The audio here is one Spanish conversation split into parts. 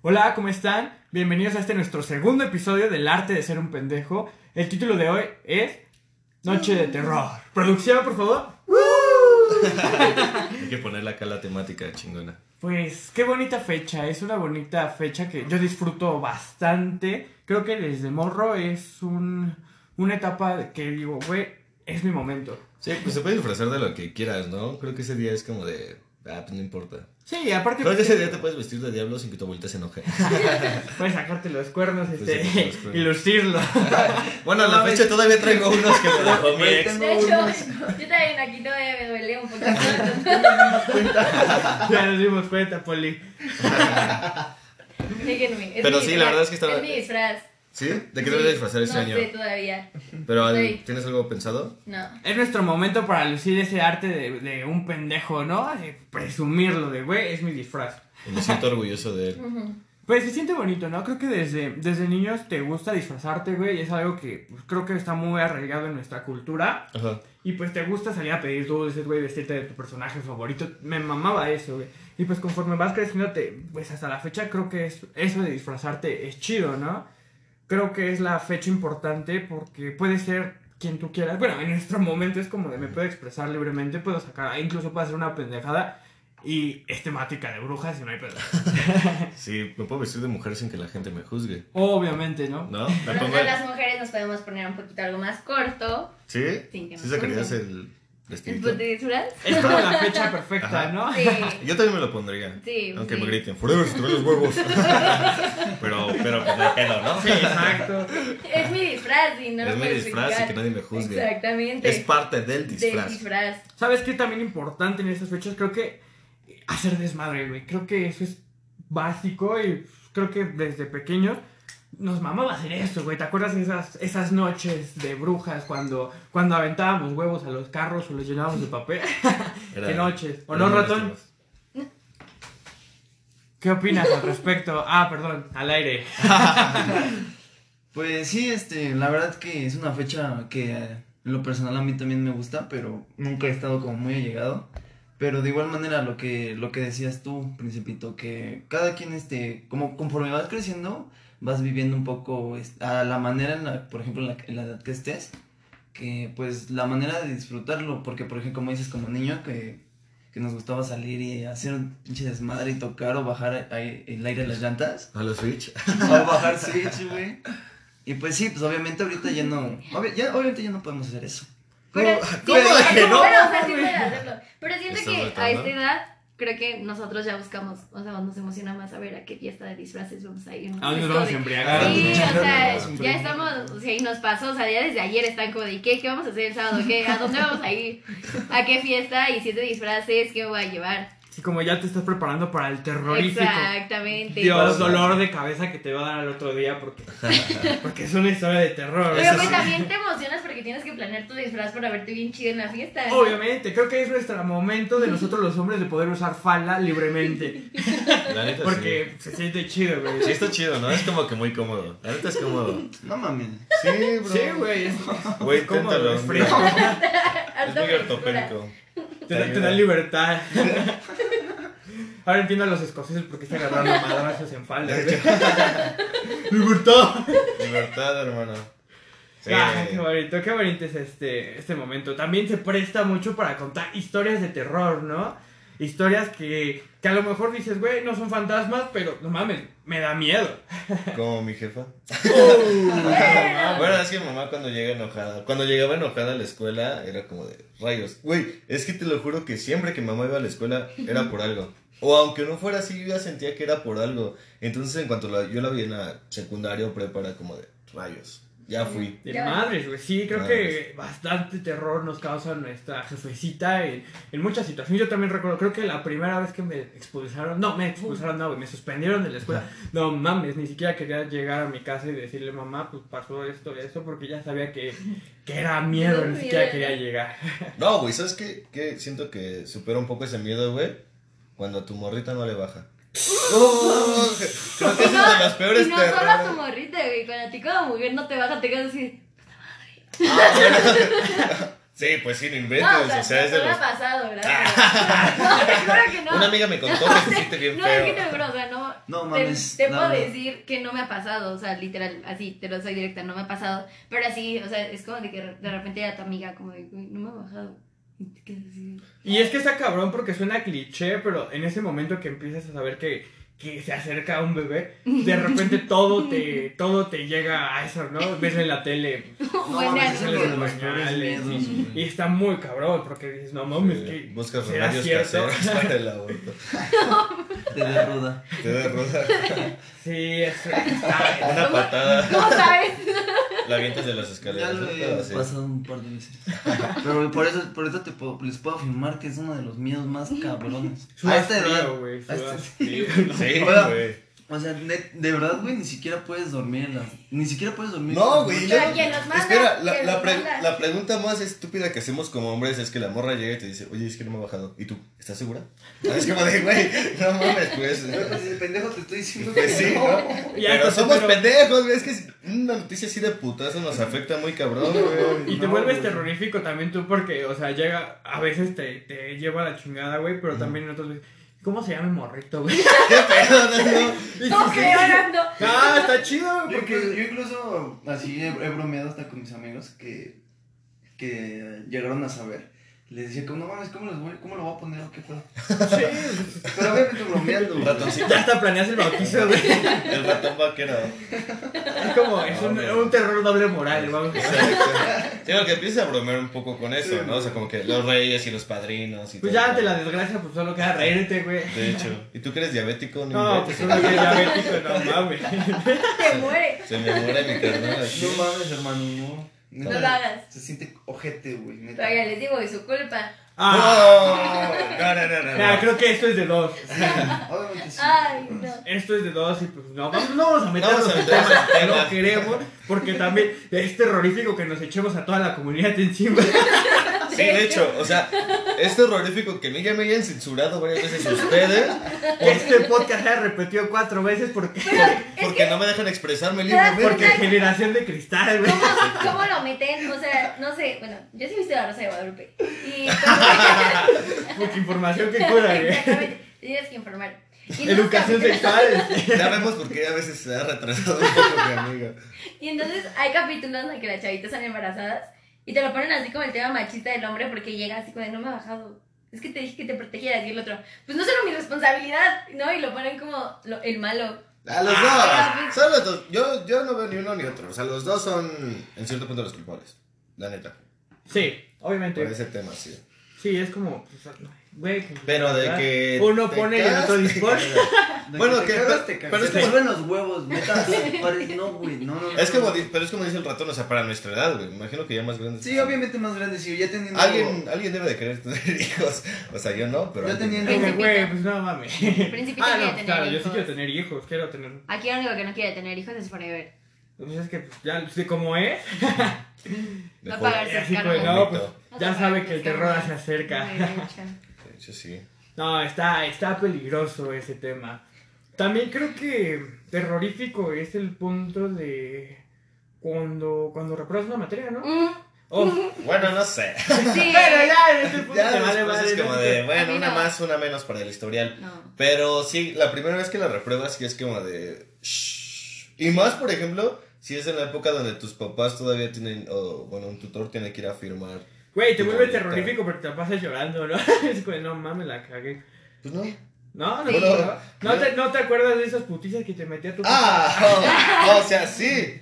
Hola, ¿cómo están? Bienvenidos a este nuestro segundo episodio del arte de ser un pendejo. El título de hoy es Noche de Terror. Producción, por favor. Hay que ponerle acá la temática chingona. Pues qué bonita fecha, es una bonita fecha que yo disfruto bastante. Creo que desde morro es un, una etapa que digo, güey, es mi momento. Sí, pues se puede disfrazar de lo que quieras, ¿no? Creo que ese día es como de. Ah, pues no importa. Sí, aparte Creo que ese día te puedes vestir de diablo sin que tu abuelita se enoje. puedes sacarte los cuernos este, sacarte los cuernos. y lucirlo. Bueno, a la fecha todavía traigo unos que me dejó mi ex. De hecho, yo también aquí todavía me duele un poquito. ya nos dimos cuenta, Poli. Déjenme. es Pero mi sí, disfraz, la verdad es que estaba- Es mi disfraz. ¿Sí? ¿De qué te vas a disfrazar este no año? sé todavía. Pero ¿al-. ¿tienes algo pensado? No. Es nuestro momento para lucir ese arte de, de un pendejo, ¿no? De presumirlo, de güey, es mi disfraz. Y me siento orgulloso de él. Ujú. Pues se siente bonito, ¿no? Creo que desde, desde niños te gusta disfrazarte, güey, y es algo que pues, creo que está muy arraigado en nuestra cultura. Ajá. Y pues te gusta salir a pedir dulces, güey, vestirte de tu personaje favorito. Me mamaba eso, güey. Y pues conforme vas creciendo, te, pues hasta la fecha creo que es, eso de disfrazarte es chido, ¿no? Creo que es la fecha importante porque puede ser quien tú quieras. Bueno, en nuestro momento es como de me puedo expresar libremente, puedo sacar, incluso puedo hacer una pendejada y es temática de brujas y no hay pedo. Sí, me puedo vestir de mujer sin que la gente me juzgue. Obviamente, ¿no? ¿No? Nosotras las mujeres nos podemos poner un poquito algo más corto. ¿Sí? Sin que me ¿Sí sacarías el De disfraz? Es como la fecha perfecta, Ajá. ¿no? Sí. Yo también me lo pondría. Sí, Aunque sí. me griten, forever se los huevos. pero, pero pues no hay pedo, ¿no? Sí, exacto. Es mi disfraz y no Es lo mi disfraz y que nadie me juzgue. Exactamente. Es parte del Del disfraz. disfraz. ¿Sabes qué también importante en estas fechas? Creo que hacer desmadre, güey. Creo que eso es básico y creo que desde pequeños nos mamaba hacer eso, güey. ¿Te acuerdas de esas, esas noches de brujas cuando, cuando aventábamos huevos a los carros o los llenábamos de papel? Era- ¿Qué noches? ¿O no, ratón? ¿Qué opinas al respecto? Ah, perdón, al aire. Pues sí, este, la verdad que es una fecha que eh, en lo personal a mí también me gusta, pero nunca he estado como muy allegado. Pero de igual manera lo que, lo que decías tú, Principito, que cada quien, este, como conforme vas creciendo, vas viviendo un poco es- a la manera, en la, por ejemplo, en la, en la edad que estés, que pues la manera de disfrutarlo, porque por ejemplo, como dices, como niño, que, que nos gustaba salir y hacer un pinche desmadre y tocar o bajar ahí el aire a las llantas. A los Switch. O bajar Switch, güey. Y pues sí, pues obviamente ahorita ya no. ya, obviamente ya no podemos hacer eso. Pero, ¿Cómo- cómo de que no? pero, o sea, sí puede hacerlo. Pero siento ¿Estás que a esta edad, creo que nosotros ya buscamos, o sea, nos emociona más saber a qué fiesta de disfraces vamos a ir. ¿no? ¿A dónde Es nos vamos a embriagar? Sí, o sea, ya estamos, o sea, y nos pasó, o sea, ya desde ayer están como de, ¿qué, qué vamos a hacer el sábado? ¿Qué, ¿A dónde vamos a ir? ¿A qué fiesta? ¿Y si es de disfraces? ¿Qué me voy a llevar? Así como ya te estás preparando para el terrorífico. Exactamente. Dios, dolor de cabeza que te va a dar al otro día porque, porque es una historia de terror. Pero pues sí. también te emocionas porque tienes que planear tu disfraz para verte bien chido en la fiesta. ¿no? Obviamente, creo que es nuestro momento de nosotros los hombres de poder usar falda libremente. La neta Porque se siente chido, güey. sí. Está chido, ¿no? Es como que muy cómodo. La neta es cómodo. No mames. Sí, bro. Sí, güey. Es, Güey, cómodo, es frío. Es Alta muy ortopédico. Te, te da libertad. Ahora entiendo a los escoceses porque se agarraron madrazos en falda. güey. ¡Libertad! Libertad, hermano. Sí. Ah, qué bonito, qué bonito es este, este momento. También se presta mucho para contar historias de terror, ¿no? Historias que, que a lo mejor dices, güey, no son fantasmas, pero no mames, me da miedo. Como mi jefa. Bueno. Bueno, es que mamá cuando llega enojada, cuando llegaba enojada a la escuela, era como de rayos. Güey, es que te lo juro que siempre que mamá iba a la escuela era por algo. O aunque no fuera así, yo ya sentía que era por algo. Entonces, en cuanto la- yo la vi en la secundaria o prepa, era como de rayos. Ya fui. De Ya. madres, güey. Sí, creo Madres. que bastante terror nos causa nuestra jefecita en, en muchas situaciones. Yo también recuerdo, creo que la primera vez que me expulsaron, no, me expulsaron, no, güey, me suspendieron de la escuela. No mames, ni siquiera quería llegar a mi casa y decirle, mamá, pues pasó esto y eso, porque ya sabía que, que era miedo, ni siquiera quería llegar. No, güey, ¿sabes qué? qué? Siento que supera un poco ese miedo, güey. Cuando a tu morrita no le baja. Oh, creo que es de los peores Y no solo a tu morrita, güey. Cuando a ti como mujer no te baja, te quedas así. Ah, bueno. Sí, pues sí, no No, inventes. o sea, o sea, es de no me los. ha pasado, ¿verdad? no, te juro que no. Una amiga me contó que se siente bien No, es que feo. te juro, o sea, no. No te- mames, Te, puedo decir que no me ha pasado, o sea, literal, así, te lo soy directa, no me ha pasado. Pero así, o sea, es como de que de repente a tu amiga, como de, "Güey, no me ha bajado. Y es que está cabrón porque suena cliché, pero en ese momento que empiezas a saber que, que se acerca un bebé, de repente todo te, todo te llega a eso, ¿no? Ves en la tele No, Buena, mames, es ¿no? uno de los Pañales, y, está muy cabrón porque dices, no mames, Sí, que Buscas ¿será remedios cierto? caseros para el aborto. Te derruda. Te da ruda. Sí, es, está, Una patada. ¿Cómo sabes? La avientas de las Ya escaleras. lo ¿no? he pasado un par de veces. Pero por eso, por eso te puedo, les puedo afirmar que es uno de los miedos más cabrones. A esta edad. a esta- frío. Sí, Hola. güey. O sea, de, de verdad, güey, ni siquiera puedes dormir en la... Ni siquiera puedes dormir. No, güey. Pero yo- ¿quién los manda? Espera, la, ¿Quién la los pre- manda? la pregunta más estúpida que hacemos como hombres es que la morra llega y te dice, oye, es que no me ha bajado. ¿Y tú? ¿Estás segura? Ah, Es como de, güey, no mames, pues. Pues, el pendejo te estoy diciendo Pues que sí, no. ¿no? Ya, Pero pues, somos pero- pendejos, güey. Es que una noticia así de putazo nos afecta muy cabrón, güey. Y te No, vuelves güey. terrorífico también tú porque, o sea, llega, a veces te, te lleva a la chingada, güey, pero también en otros veces, ¿cómo se llama el morrito, güey? ¿Qué pedo, no? No creo, Nando. Ah, está chido, Yo porque... incluso, yo incluso así he, he bromeado hasta con mis amigos que, que llegaron a saber. Les decía, como, no mames, ¿cómo, los voy, ¿cómo lo voy a poner o qué pedo? Sí, Pero obviamente bromeando. güey. Ratoncito. ya hasta planeas el bautizo, güey. El ratón vaquero. Es como, es un, terror doble moral, vamos Exacto. Sí, que empiezas a bromear un poco con eso, ¿no? O sea, como que los reyes y los padrinos y Pues todo. ya ante la desgracia, pues solo queda reírte, güey. De hecho. ¿Y tú que eres diabético? No, pues inventes. uno que es diabético, no mames. Te muere. Se me muere mi carnal. No mames, hermano, no. No lo hagas. Se siente ojete, güey. neta. Todavía les digo, es su culpa. Ah, No, no, no, no. no. creo que esto es de dos. Obviamente sí. Ay, no. Esto es de dos y pues no, vamos, no vamos a meternos vamos a en meternos temas en que no temas. queremos, porque también es terrorífico que nos echemos a toda la comunidad encima. Sí, de hecho, o sea, es terrorífico que a mí ya me hayan censurado varias veces ustedes Que este podcast se haya repetido cuatro veces porque, porque no me dejan expresarme ¿Te das libremente. porque generación de cristal, güey. ¿Cómo, ¿Cómo lo meten? O sea, no sé. Bueno, yo sí he visto la Rosa de Guadalupe. Y. Porque información que cura, güey. Exactamente. Tienes que informar. Y Educación sexual. Ya vemos por qué a veces se ha retrasado un poco mi amiga. Y entonces hay capítulos en los que las chavitas están embarazadas y te lo ponen así como el tema machista del hombre porque llega así como de no me ha bajado. Es que te dije que te protegieras y el otro, pues no solo mi responsabilidad, ¿no? Y lo ponen como lo- el malo. A los Ah, dos. Son los dos. Yo, yo no veo ni uno ni otro. O sea, los dos son en cierto punto los culpables. La neta. Sí, Por obviamente. ese tema, sí. Sí, es como, pues, güey. pues, Pero de ¿verdad? que. Uno pone y el otro dispone. Bueno, que- cagas, pero- te cagas. pero es suben los huevos, neta. pare- No, güey, no, no. no, Es como, pero es como dice el ratón, o sea, para nuestra edad, güey. Me imagino que ya más grandes. Sí, obviamente más grande, sí, ya teniendo. Alguien, alguien debe de querer tener hijos. O sea, yo no, pero. Yo teniendo- güey, pues no mames. Principito Ah, quiere no, tener claro, yo sí quiero tener hijos, quiero tener. Aquí lo único que no quiere tener hijos es Forever. Pues es que pues, ya sé cómo es. pues no, pues Vas ya sabe que el terror se acerca. Hecho. Sí. No, está, está peligroso ese tema. También creo que terrorífico es el punto de cuando, cuando repruebas una materia, ¿no? Mm, Oh, Bueno, no sé. sí. pero ya en este punto Ya te vale madre, es como ¿no? de, A bueno, una no. más, una menos para el historial. No. Pero sí, la primera vez que la repruebas sí es como de... "Shh". Y más, por ejemplo, si es en la época donde tus papás todavía tienen, o bueno, un tutor tiene que ir a firmar. Güey, te vuelve terrorífico porque te la pasas llorando, ¿no? Es como, no mames, la cagué. Pues no. No, no, Sí. no, no, te, no te acuerdas de esas putizas que te metía tu Ah, oh, o sea, sí.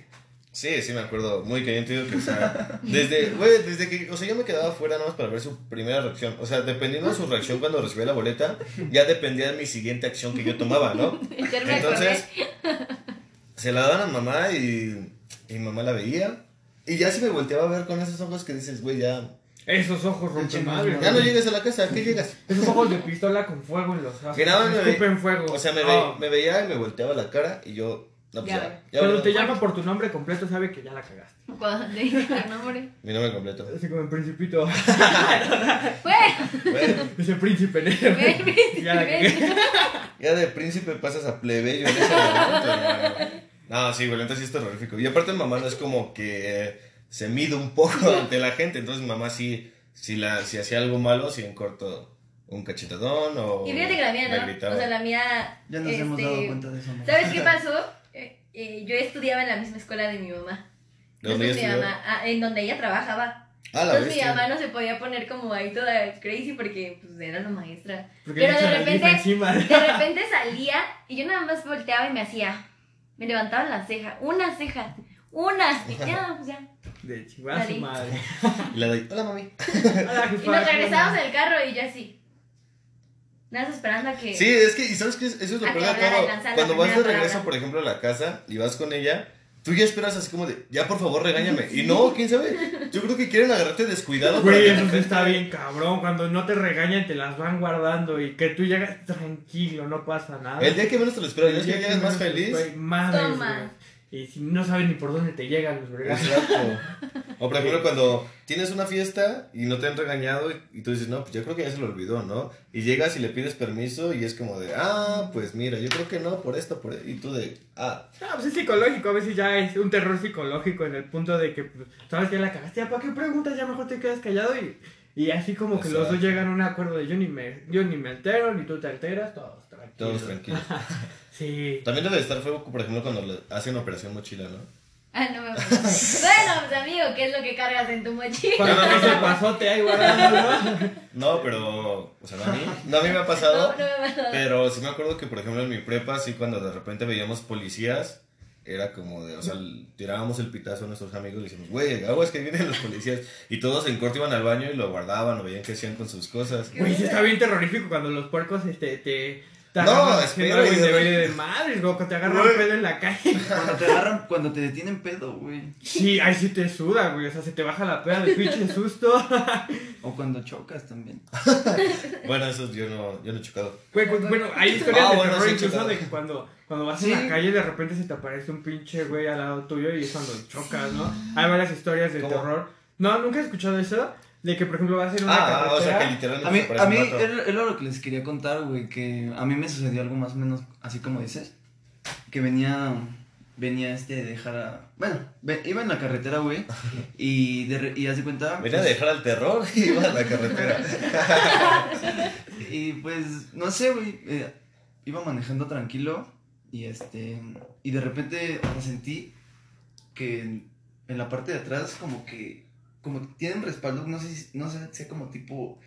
Sí, sí me acuerdo muy caliente que, o sea, desde, güey, desde que, o sea, yo me quedaba fuera nada más para ver su primera reacción. O sea, dependiendo de su reacción cuando recibía la boleta, ya dependía de mi siguiente acción que yo tomaba, ¿no? Entonces, correr. se la daban a mamá y, y mamá la veía. Y ya si me volteaba a ver con esos ojos que dices, güey, ya, Esos ojos rompen madre. ya no llegues a la casa, ¿a qué llegas? Esos ojos de pistola con fuego en los ojos. Mira, me ve- fuego. O sea, me, ve- me veía y me volteaba la cara y yo, no, pues Ya, ya. güey. ya, Cuando te llama por tu nombre completo, sabe que ya la cagaste. Cuando te dije el nombre. Mi nombre completo. Así como el principito. Bueno, Bueno, Ese príncipe negro. Ya la cagué. ya de príncipe pasas a plebeyo en ese momento, hermano. No, sí, güey, entonces sí es terrorífico. Y aparte mamá no es como que se mide un poco ante la gente. Entonces mi mamá sí, si, la, si hacía algo malo, sí en corto un cachetadón o... Y fíjate que la mía, ¿no? gritaba. O sea, la mía. Ya nos este, hemos dado cuenta de eso, ¿no? ¿Sabes qué pasó? Eh, eh, yo estudiaba en la misma escuela de mi mamá. ¿De dónde mi mamá, ah, en donde ella trabajaba. Ah, la Entonces mi bestia. mamá no se podía poner como ahí toda crazy porque pues era la maestra. Porque Pero de repente, de repente salía y yo nada más volteaba y me hacía, me levantaban la ceja, una ceja, una, y ya, pues ya. De chingar a su madre. Y la de, hola mami. Hola, Y nos regresábamos ¿cómo en el carro y yo así. Nada más esperando a que. Sí, es que, y sabes que eso es lo peor de todo. Cuando vas de regreso, palabra. por ejemplo, a la casa y vas con ella, tú ya esperas así como de, ya por favor regáñame. Y no, quién sabe. Yo creo que quieren agarrarte descuidado. Güey, eso sí te- está bien cabrón. Cuando no te regañan, te las van guardando y que tú llegas tranquilo, no pasa nada. El día que menos te lo esperas, El ya que día llegas más feliz. Madres, Toma. güey. Y si no sabes ni por dónde te llegan los vergas. Exacto. O por ejemplo, cuando tienes una fiesta y no te han regañado y, y tú dices, no, pues yo creo que ya se lo olvidó, ¿no? Y llegas y le pides permiso y es como de, ah, pues mira, yo creo que no, por esto, por Y tú de, ah, No, pues es psicológico, a veces ya es un terror psicológico en el punto de que, pues, sabes que la cagaste, ya, ¿para qué preguntas? Ya mejor te quedas callado y, y así como que los dos llegan a un acuerdo de yo ni me, yo ni me altero, ni tú te alteras, todos tranquilos. todos tranquilos. Sí. También debe de estar feo, por ejemplo, cuando le hacen operación mochila, ¿no? Ah, no me acuerdo. Bueno, pues amigo, ¿qué es lo que cargas en tu mochila? Cuando dice pasote ahí guardando, ¿no? No, pero, o sea, no a mí, no a mí me ha No, pasado, no me ha pasado. pero sí me acuerdo que, por ejemplo, en mi prepa, sí, cuando de repente veíamos policías, era como de, o sea, tirábamos el pitazo a nuestros amigos y le decíamos, güey, aguas que vienen los policías, y todos en corto iban al baño y lo guardaban o veían qué hacían con sus cosas. Güey, sí está bien terrorífico cuando los puercos este, te, te No, espera, güey, indebido de madres, loco, te agarran Güey. pedo en la calle. Cuando te agarran, cuando te detienen pedo, güey. Sí, ahí sí te suda, güey, o sea, se te baja la peda de pinche susto. O cuando chocas también. Bueno, eso yo no, yo no he chocado. Güey, pues, bueno, hay historias Ah, de bueno, terror sí, incluso de que cuando, cuando vas Sí. en la calle de repente se te aparece un pinche güey al lado tuyo y es cuando chocas, ¿no? Hay varias historias de ¿Cómo? terror. No, nunca he escuchado eso. De que, por ejemplo, vas en una Ah, o sea, que literalmente A mí, a mí era lo que les quería contar, güey, que a mí me sucedió algo más o menos así como dices. Que venía, venía este de dejar a... Bueno, ve- iba en la carretera, güey, y, de, y haz de cuenta... Venía a pues, dejar al terror y iba a la carretera. Y pues, no sé, güey, eh, iba manejando tranquilo y este, y de repente o sea, sentí que en, en la parte de atrás como que, como que tiene un respaldo, no sé, si- no sé, sea como tipo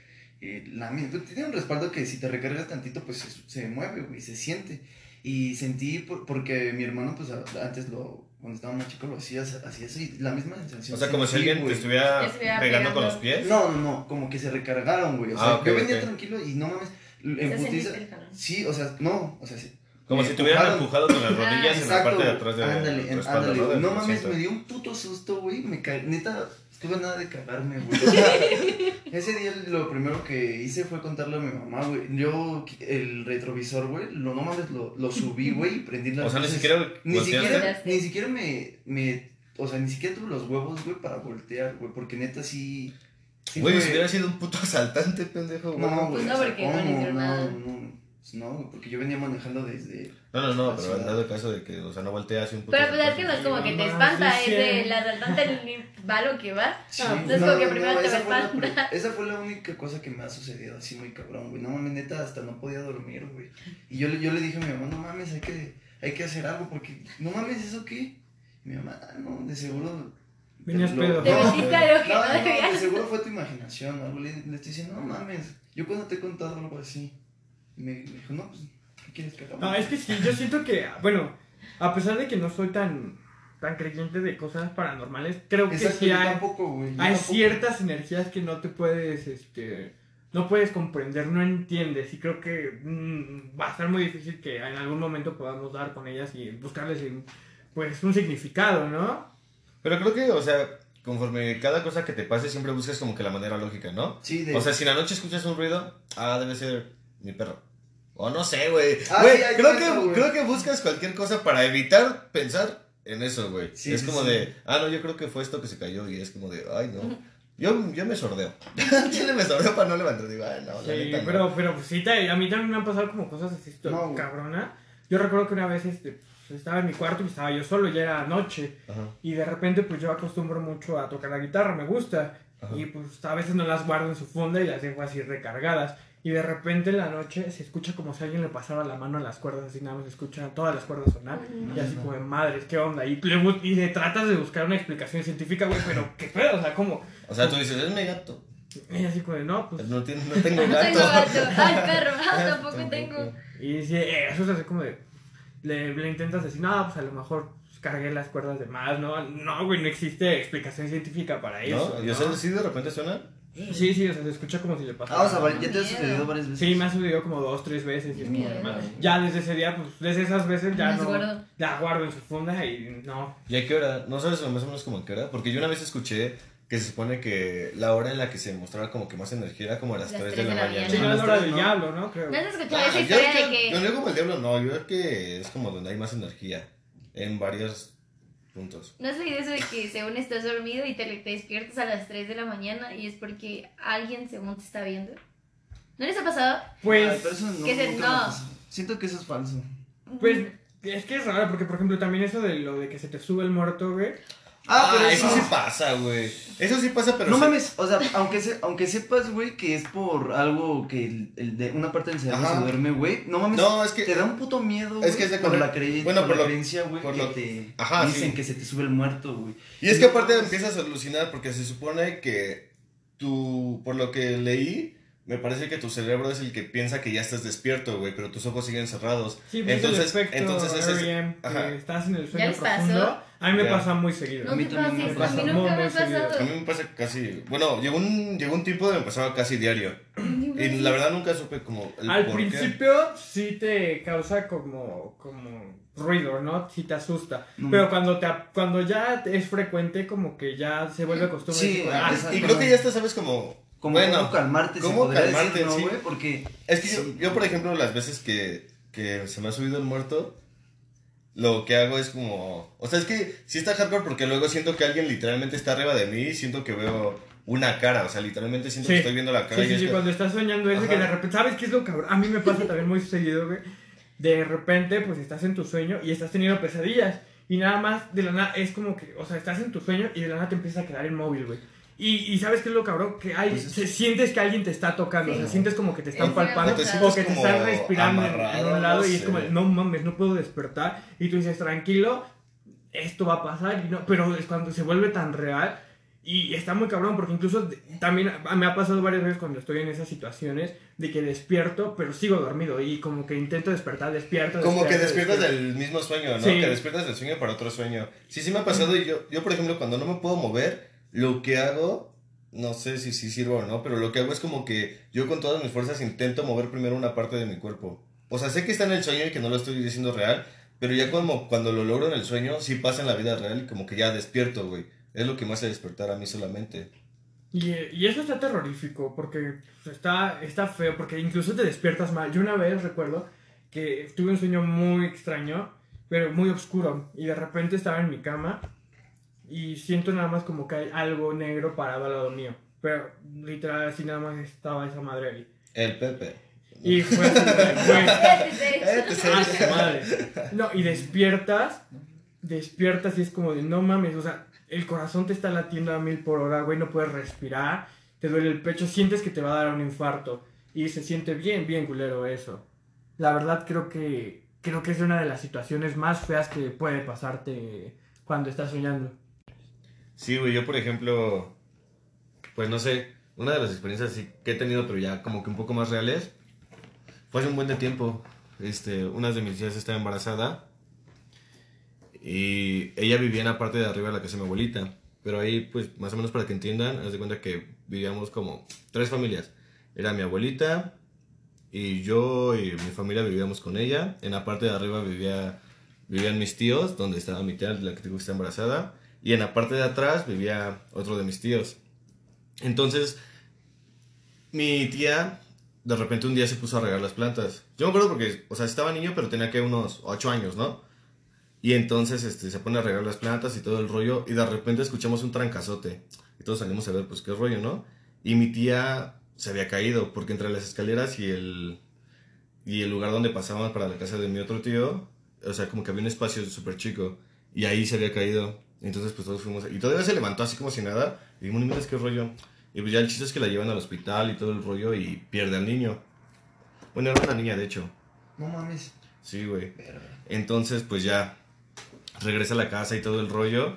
eh, lámina, pero tiene un respaldo que si te recargas tantito pues se, se mueve, güey, se siente. Y sentí, por- porque mi hermano pues a- antes lo, cuando estaba más chico lo hacía, hacía eso y la misma sensación. O sea, como si alguien te güey. estuviera Te estuviera pegando con los pies. No, no, no, como que se recargaron, güey. O sea, Ah, yo venía tranquilo y no mames, en ¿Se putiza-? Sí, o sea, no, o sea, sí. Como me si te hubieran empujado con las rodillas en la parte de atrás de ándale, ándale, ¿no? mames, me dio un puto susto, güey. Me ca... Neta, estuve a nada de cagarme, güey. Ese día lo primero que hice fue contarle a mi mamá, güey. Yo, el retrovisor, güey, lo, no mames, lo, lo subí, güey, y prendí las O sea, ni siquiera Ni siquiera, ni siquiera me, me, o sea, ni siquiera tuve los huevos, güey, para voltear, güey, porque neta sí... sí Güey, si hubiera sido un puto asaltante, pendejo. güey. No, güey, no, o sea, porque no no, nada. No, pues no, güey, porque yo venía manejando desde... No, no, no, pero en ciudad. dado caso de que, o sea, no volteas y un puto Pero pues es que no es como que te No, espanta, sí, es sí. de la asaltante el va lo que va. Sí, no es como que primero te esa va fue, la, espanta. esa fue la única cosa que me ha sucedido así muy cabrón, güey. No mames, neta, hasta no podía dormir, güey. Y yo, le- yo le dije a mi mamá, no mames, hay que, hay que hacer algo porque, no mames, ¿eso qué? Y mi mamá, ah, no, de seguro. Venías pedo. Te metiste algo que no, no no, de seguro fue tu imaginación o algo. Le, le estoy diciendo, no mames, yo cuando te he contado algo así. Y me, dijo, no, pues, ¿qué quieres que hagamos? No, es que sí, yo siento que, bueno, a pesar de que no soy tan, tan creyente de cosas paranormales, creo que sí hay, tampoco, güey. yo hay tampoco. ciertas energías que no te puedes, este, no puedes comprender, no entiendes, y creo que mm, va a ser muy difícil que en algún momento podamos dar con ellas y buscarles, un- pues, un significado, ¿no? Pero creo que, o sea, conforme cada cosa que te pase, siempre buscas como que la manera lógica, ¿no? Sí, de... O sea, si en la noche escuchas un ruido, ah, debe ser mi perro. O no sé, güey. Ah, sí, creo, que, creo que buscas cualquier cosa para evitar pensar en eso, güey. Sí, es sí, como sí. de, ah, no, yo creo que fue esto que se cayó y es como de, ay, no. Yo, yo me sordeo. Chile me sordeo para no levantar. Digo, ay, no, la Sí, neta no. pero, pero pues sí, te- a mí también me han pasado como cosas así, No, cabrona. Yo recuerdo que una vez este, pues, estaba en mi cuarto y estaba yo solo, ya era noche. Ajá. Y de repente, pues yo acostumbro mucho a tocar la guitarra, me gusta. Ajá. Y pues a veces no las guardo en su funda y las dejo así recargadas. Y de repente en la noche se escucha como si alguien le pasara la mano a las cuerdas, así nada más se escuchan todas las cuerdas sonar. Y así como de madres, ¿qué onda? Y y le tratas de buscar una explicación científica, güey, pero ¿qué pedo? O sea, como. O sea, tú dices, es mi gato. Y así como de, no, pues. No, tiene, no tengo No gato. tengo gato. Ay, perro. Ah, tampoco tengo. Y eh, eso es así como de. Le, le intentas decir, no, pues a lo mejor pues, cargué las cuerdas de más, ¿no? No, güey, no existe explicación científica para eso. ¿No? ¿Y o sea, sí de repente suena? Sí, sí, o sea, se escucha como si le pasara. Ah, o sea, ya te ha sucedido varias veces. Sí, me ha sucedido como dos, tres veces. Y es como de, madre. Ya desde ese día, pues desde esas veces ya no. guardo. La guardo en su funda y no. ¿Y a qué hora? ¿No sabes más o menos como a qué hora? Porque yo una vez escuché que se supone que la hora en la que se mostraba como que más energía era como a las Las 3 de tres la de la mañana. Sí, no es hora del ¿no? diablo, ¿no? Creo. ¿No has escuchado Ah, esa historia de que No, no como el diablo, no, yo creo que es como donde hay más energía. En varios puntos. ¿No has leído eso de que según estás dormido y te, te despiertas a las 3 de la mañana y es porque alguien según te está viendo? ¿No les ha pasado? Pues, eso no, que se- no. Siento que eso es falso. pues, es que es raro porque, por ejemplo, también eso de lo de que se te sube el muerto, güey. Ah, pero eso sí pasa, güey. Eso sí pasa, pero no mames, o sea, aunque, se, aunque sepas, güey, que es por algo que el, el de una parte del cerebro Ajá. se duerme, güey, no mames, No, es que te da un puto miedo, Es que es de por la, creencia bueno, por por la lo- creencia, güey, que lo- te Ajá, dicen sí. que se te sube el muerto, güey. Y es que aparte empiezas a alucinar porque se supone que tú, por lo que leí, me parece que tu cerebro es el que piensa que ya estás despierto, güey, pero tus ojos siguen cerrados. Sí, pues entonces, es el efecto entonces ese que ajá. estás en el sueño les pasó? A mí me Ya. pasa muy seguido. No A mí también me pases, a mí pasa nunca muy, me muy. A mí me pasa casi, bueno, llegó un, llegó un tiempo donde me pasaba casi diario. Y la verdad nunca supe como el Al por qué. principio sí te causa como, como ruido, ¿no? Sí te asusta. No. Pero cuando te cuando ya es frecuente, como que ya se vuelve costumbre. Sí, ah. Y creo que ya hasta sabes como, Como bueno, cómo calmarte, ¿cómo se calmarte, decir, ¿no, sí? güey? Porque Es que yo, Sí. yo, por ejemplo, las veces que, que se me ha subido el muerto, lo que hago es como... O sea, es que sí está hardcore porque luego siento que alguien literalmente está arriba de mí y siento que veo una cara. O sea, literalmente siento Sí. que estoy viendo la cara. Sí, y sí, es sí, que- cuando estás soñando eso, que de repente, ¿sabes qué es lo cabrón? A mí me pasa también muy seguido, güey. De repente, pues estás en tu sueño y estás teniendo pesadillas. Y nada más, de la nada, es como que, o sea, estás en tu sueño y de la nada te empiezas a quedar inmóvil, güey. Y, y ¿sabes qué es lo cabrón? Que hay, Pues es- se- sientes que alguien te está tocando, Sí. o sea, sientes como que te están Es palpando, O te O que te están respirando en- un lado no y es como, no mames, no puedo despertar. Y tú dices, tranquilo, esto va a pasar, y no, pero es cuando se vuelve tan real y está muy cabrón porque incluso también me ha pasado varias veces cuando estoy en esas situaciones de que despierto pero sigo dormido y como que intento despertar, despierto. Como que despiertas despierto. del mismo sueño, ¿no? Sí. Que despiertas del sueño para otro sueño. Sí, sí me ha pasado y yo, yo, por ejemplo, cuando no me puedo mover, lo que hago, no sé si sí sirvo o no, pero lo que hago es como que yo con todas mis fuerzas intento mover primero una parte de mi cuerpo. O sea, sé que está en el sueño y que no lo estoy diciendo real, pero ya como cuando lo logro en el sueño, sí pasa en la vida real como que ya despierto, güey. Es lo que me hace despertar a mí solamente. Y, y eso está terrorífico porque está, está feo porque incluso te despiertas mal. Yo una vez recuerdo que tuve un sueño muy extraño pero muy oscuro y de repente estaba en mi cama y siento nada más como que hay algo negro parado al lado mío. Pero literal así nada más estaba esa madre ahí. El Pepe. Y fue así, güey, Eh, te sé- Ah, su madre. No, y despiertas, despiertas y es como de no mames, o sea, el corazón te está latiendo a mil por hora, güey, no puedes respirar, te duele el pecho, sientes que te va a dar un infarto y se siente bien, bien culero eso. La verdad creo que creo que es una de las situaciones más feas que puede pasarte cuando estás soñando. Sí, güey, yo por ejemplo, pues no sé, una de las experiencias que he tenido, pero ya como que un poco más reales, fue hace un buen de tiempo. Este, una de mis tías estaba embarazada y ella vivía en la parte de arriba de la casa de mi abuelita. Pero ahí, pues, más o menos para que entiendan, haz de cuenta que vivíamos como tres familias. Era mi abuelita y yo y mi familia vivíamos con ella. En la parte de arriba vivía, vivían mis tíos, donde estaba mi tía, la que digo que está embarazada. Y en la parte de atrás vivía otro de mis tíos. Entonces, mi tía de repente un día se puso a regar las plantas. Yo me acuerdo porque, o sea, estaba niño, pero tenía que unos 8 años, ¿no? Y entonces este, se pone a regar las plantas y todo el rollo. Y de repente escuchamos un trancazote. Y todos salimos a ver, pues, qué rollo, ¿no? Y mi tía se había caído porque entre las escaleras y el, y el lugar donde pasábamos para la casa de mi otro tío, o sea, como que había un espacio súper chico y ahí se había caído. Entonces, pues todos fuimos. Y todavía se levantó así como si nada. Y dijimos, mira, qué rollo. Y pues ya el chiste es que la llevan al hospital y todo el rollo y pierde al niño. Bueno, era una niña, de hecho. No mames. Sí, güey. Entonces, pues ya regresa a la casa y todo el rollo.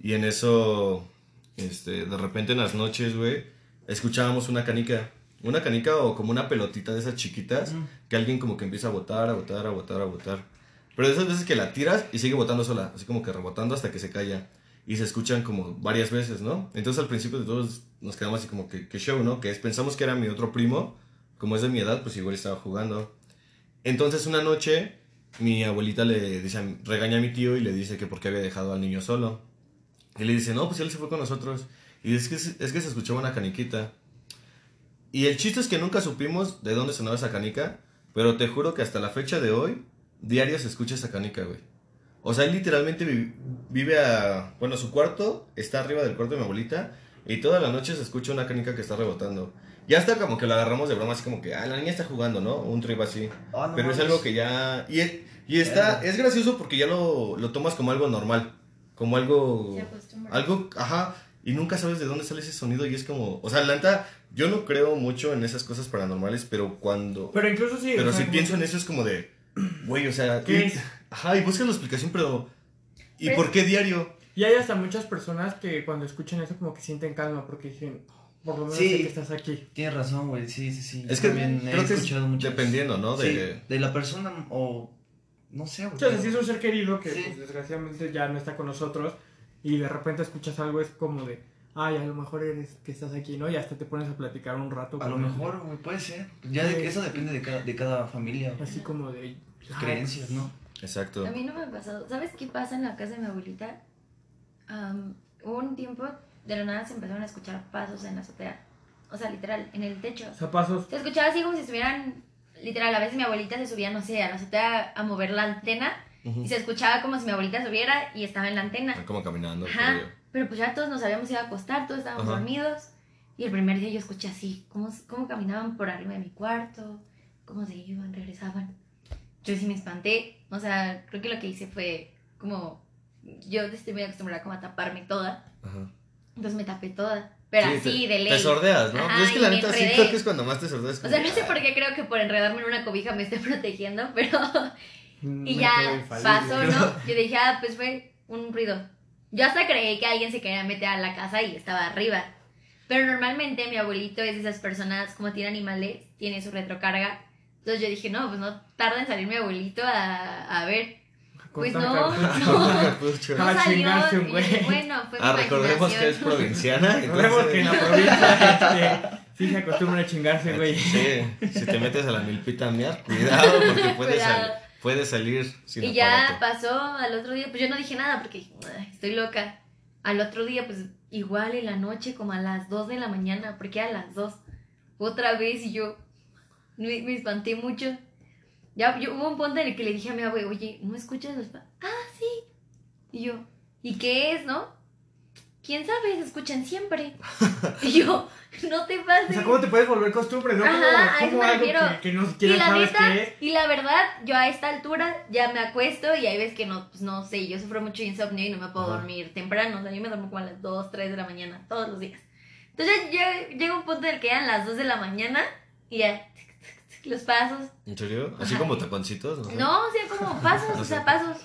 Y en eso, este, de repente en las noches, güey, escuchábamos una canica. Una canica o como una pelotita de esas chiquitas Mm. que alguien como que empieza a botar, a botar, a botar, a botar. Pero de esas veces que la tiras y sigue botando sola, así como que rebotando hasta que se calla. Y se escuchan como varias veces, ¿no? Entonces al principio de todos nos quedamos así como que, que show, ¿no? Que es, pensamos que era mi otro primo, como es de mi edad, pues igual estaba jugando. Entonces una noche mi abuelita le dice, regaña a mi tío y le dice que por qué había dejado al niño solo. Y le dice, no, pues él se fue con nosotros. Y es que, es que se escuchaba una caniquita. Y el chiste es que nunca supimos de dónde sonaba esa canica, pero te juro que hasta la fecha de hoy, diario se escucha esa canica, güey. O sea, él literalmente vi- vive a... Bueno, su cuarto está arriba del cuarto de mi abuelita y toda la noche se escucha una canica que está rebotando. Ya está como que lo agarramos de broma, así como que, ah, la niña está jugando, ¿no? Un trip así. Ah, no Pero es algo que ya... Y, es- y está... Es gracioso porque ya lo, lo tomas como algo normal. Como algo... Algo... Ajá. Y nunca sabes de dónde sale ese sonido y es como... O sea, la neta, yo no creo mucho en esas cosas paranormales, pero cuando... Pero incluso sí. Pero si pienso en eso es como de... Güey, o sea... ¿Qué y- es? Ajá, y buscas la explicación, pero... ¿Y Pero- por qué diario? Y hay hasta muchas personas que cuando escuchan eso como que sienten calma porque dicen, por lo menos Sí. sé que estás aquí. Tienes razón, güey. Sí, sí, sí. Es que también he creo que es escuchado mucho. dependiendo, ¿no? De... Sí, de la persona o. No sé, güey. O sea, si es un ser querido que Sí. pues, desgraciadamente ya no está con nosotros y de repente escuchas algo es como de, ay, a lo mejor eres que estás aquí, ¿no? Y hasta te pones a platicar un rato. A lo mejor, güey, puede ser. Ya de que eso depende de cada, de cada familia. Así como de... Sus "Ay, creencias, ¿no? Exacto. A mí no me ha pasado. ¿Sabes qué pasa en la casa de mi abuelita? Hubo un tiempo, de la nada se empezaron a escuchar pasos en la azotea. O sea, literal, en el techo. Zapatos. Se escuchaba así como si estuvieran, literal, a veces mi abuelita se subía, no sé, a la azotea a mover la antena. Ujú. Y se escuchaba como si mi abuelita subiera y estaba en la antena. Como caminando. Ajá. Pero pues ya todos nos habíamos ido a acostar, todos estábamos Ajá. dormidos. Y el primer día yo escuché así, cómo, cómo caminaban por arriba de mi cuarto, cómo se iban, regresaban. Yo sí me espanté. O sea, creo que lo que hice fue como. Yo estoy muy acostumbrada como a taparme toda. Ajá. Entonces me tapé toda. Pero Sí, así, te, de ley. Te sordeas, ¿no? Ajá, Pero es que y la me neta sí creo que es cuando más te sordeas. O como sea, que, no sé ah, por qué creo que por enredarme en una cobija me estoy protegiendo, pero. Un Y método ya pasó, ¿no? Yo dije, ah, pues fue un ruido. Yo hasta creí que alguien se quería meter a la casa y estaba arriba. Pero normalmente mi abuelito es de esas personas, como tiene animales, tiene su retrocarga. Entonces yo dije, no, pues no tarda en salir mi abuelito a, a ver. Pues no, no, Pucho. no A salió. chingarse un y güey. bueno, fue Ah, recordemos que es provinciana. Recordemos que en la provincia este, sí se acostumbra a chingarse, güey. Sí, si te metes a la milpita a mear, cuidado porque puede, Cuidado. Puede salir sin Y ya pasó al otro día, pues yo no dije nada porque ay, estoy loca. Al otro día, pues igual en la noche, como a las 2 de la mañana, porque a las 2, otra vez y yo me, me espanté mucho. Ya yo, hubo un punto en el que le dije a mi abuelo, oye, ¿no escuchas los pa-?" Ah, sí. Y yo, ¿y qué es, no? ¿Quién sabe? Se escuchan siempre. y yo, no te pases. O sea, ¿cómo te puedes volver costumbre, no? Ajá, Como, a eso como me refiero. que, que no Y la sabes neta, y la verdad, yo a esta altura ya me acuesto y hay veces que no, pues no sé, yo sufro mucho insomnio y no me puedo Ajá. dormir temprano, o sea, yo me duermo como a las 2, 3 de la mañana, todos los días. Entonces ya llega un punto en el que eran las 2 de la mañana y ya, los pasos. ¿En serio? ¿Así Ajá. como taconcitos? No, sé. No, o sea, como pasos, o sea, pasos.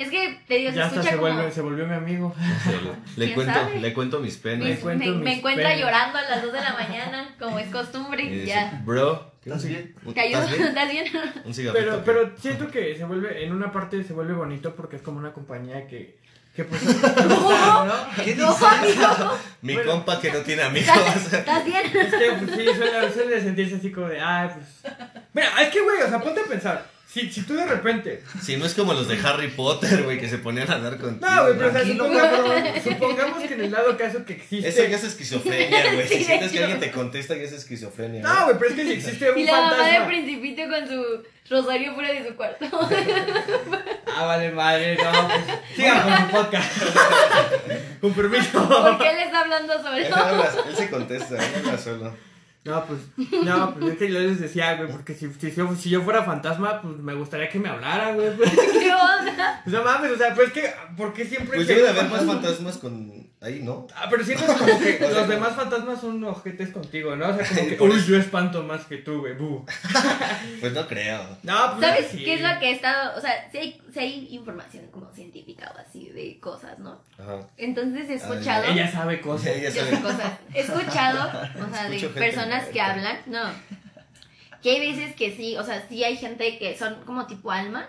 Es que, te digo, se Ya hasta se, como... vuelve, se volvió mi amigo. No le- Le ¿Quién cuento, sabe? le cuento mis penas. Le cuento me- mis me encuentra penas. llorando a las 2 de la mañana, como es costumbre, Y y dice, ya. Bro, ¿qué ¿Estás bien? ¿Estás bien? ¿Estás bien? Un. Pero, ¿qué? pero siento que se vuelve, en una parte se vuelve bonito porque es como una compañía que, que pues... ¿no? ¿Qué No, dices? amigo, Mi bueno. compa que no tiene amigos. ¿estás, estás bien? Es que, pues sí, suele, suele sentirse así como de, ay, pues... Mira, es que, güey, o sea, ponte a pensar. Si, si tú de repente... Si no es como los de Harry Potter, güey, que se ponían a hablar contigo. No, güey, pero o sea, supongamos, supongamos que en el dado caso que existe... Eso ya es esquizofrenia, güey. Sí, Si sientes que de alguien hecho. te contesta, ya es esquizofrenia. No, güey, pero es que si existe un Y la mamá de fantasma... Principito con su rosario fuera de su cuarto. Ah, vale, madre, no, pues, sigan con su podcast. con permiso. ¿Por qué le está hablando sobre Él, habla- él se contesta, él habla solo. No, pues, no, pues es que yo les decía, güey, porque si, si, yo- si yo fuera fantasma, pues me gustaría que me hablaran, güey. Pues ¿Qué onda? no mames, o sea, pues que, ¿por qué siempre Pues debe de haber más fantasmas- con. Ahí, ¿no? Ah, pero sientes como que los demás fantasmas son ojetes contigo, ¿no? O sea, como que, uy, yo espanto más que tú, güey, bu. Pues no creo. No, pues ¿Sabes sí. qué es lo que he estado? O sea, si hay, información como científica o así de cosas, ¿no? Ajá. Entonces he escuchado. Ella sabe cosas. Ella sabe. cosas. He escuchado, o sea, de Escucho personas que hablan, no. Que hay veces que sí, o sea, sí hay gente que son como tipo almas,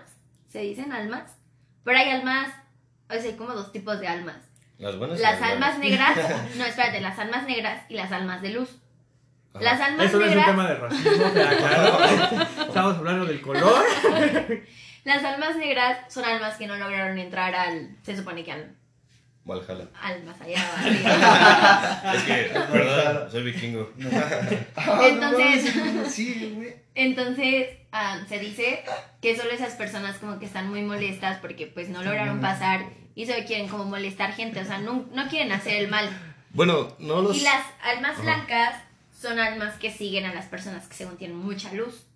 se dicen almas, pero hay almas, o sea, hay como dos tipos de almas. Las buenas. y Las malas. almas negras, no, espérate, las almas negras y las almas de luz. Ajá. Las almas Eso no es un negras, tema de racismo, queda claro. Estamos hablando del color. las almas negras son almas que no lograron entrar al, se supone que al, Valhalla. al más allá. arriba. Es que, perdón, soy vikingo. Entonces- Sí, güey. Entonces, ah, se dice que solo esas personas como que están muy molestas porque pues no lograron pasar y solo quieren como molestar gente, o sea, no, no quieren hacer el mal. Bueno, no los. Y las almas Ajá. blancas son almas que siguen a las personas que según tienen mucha luz.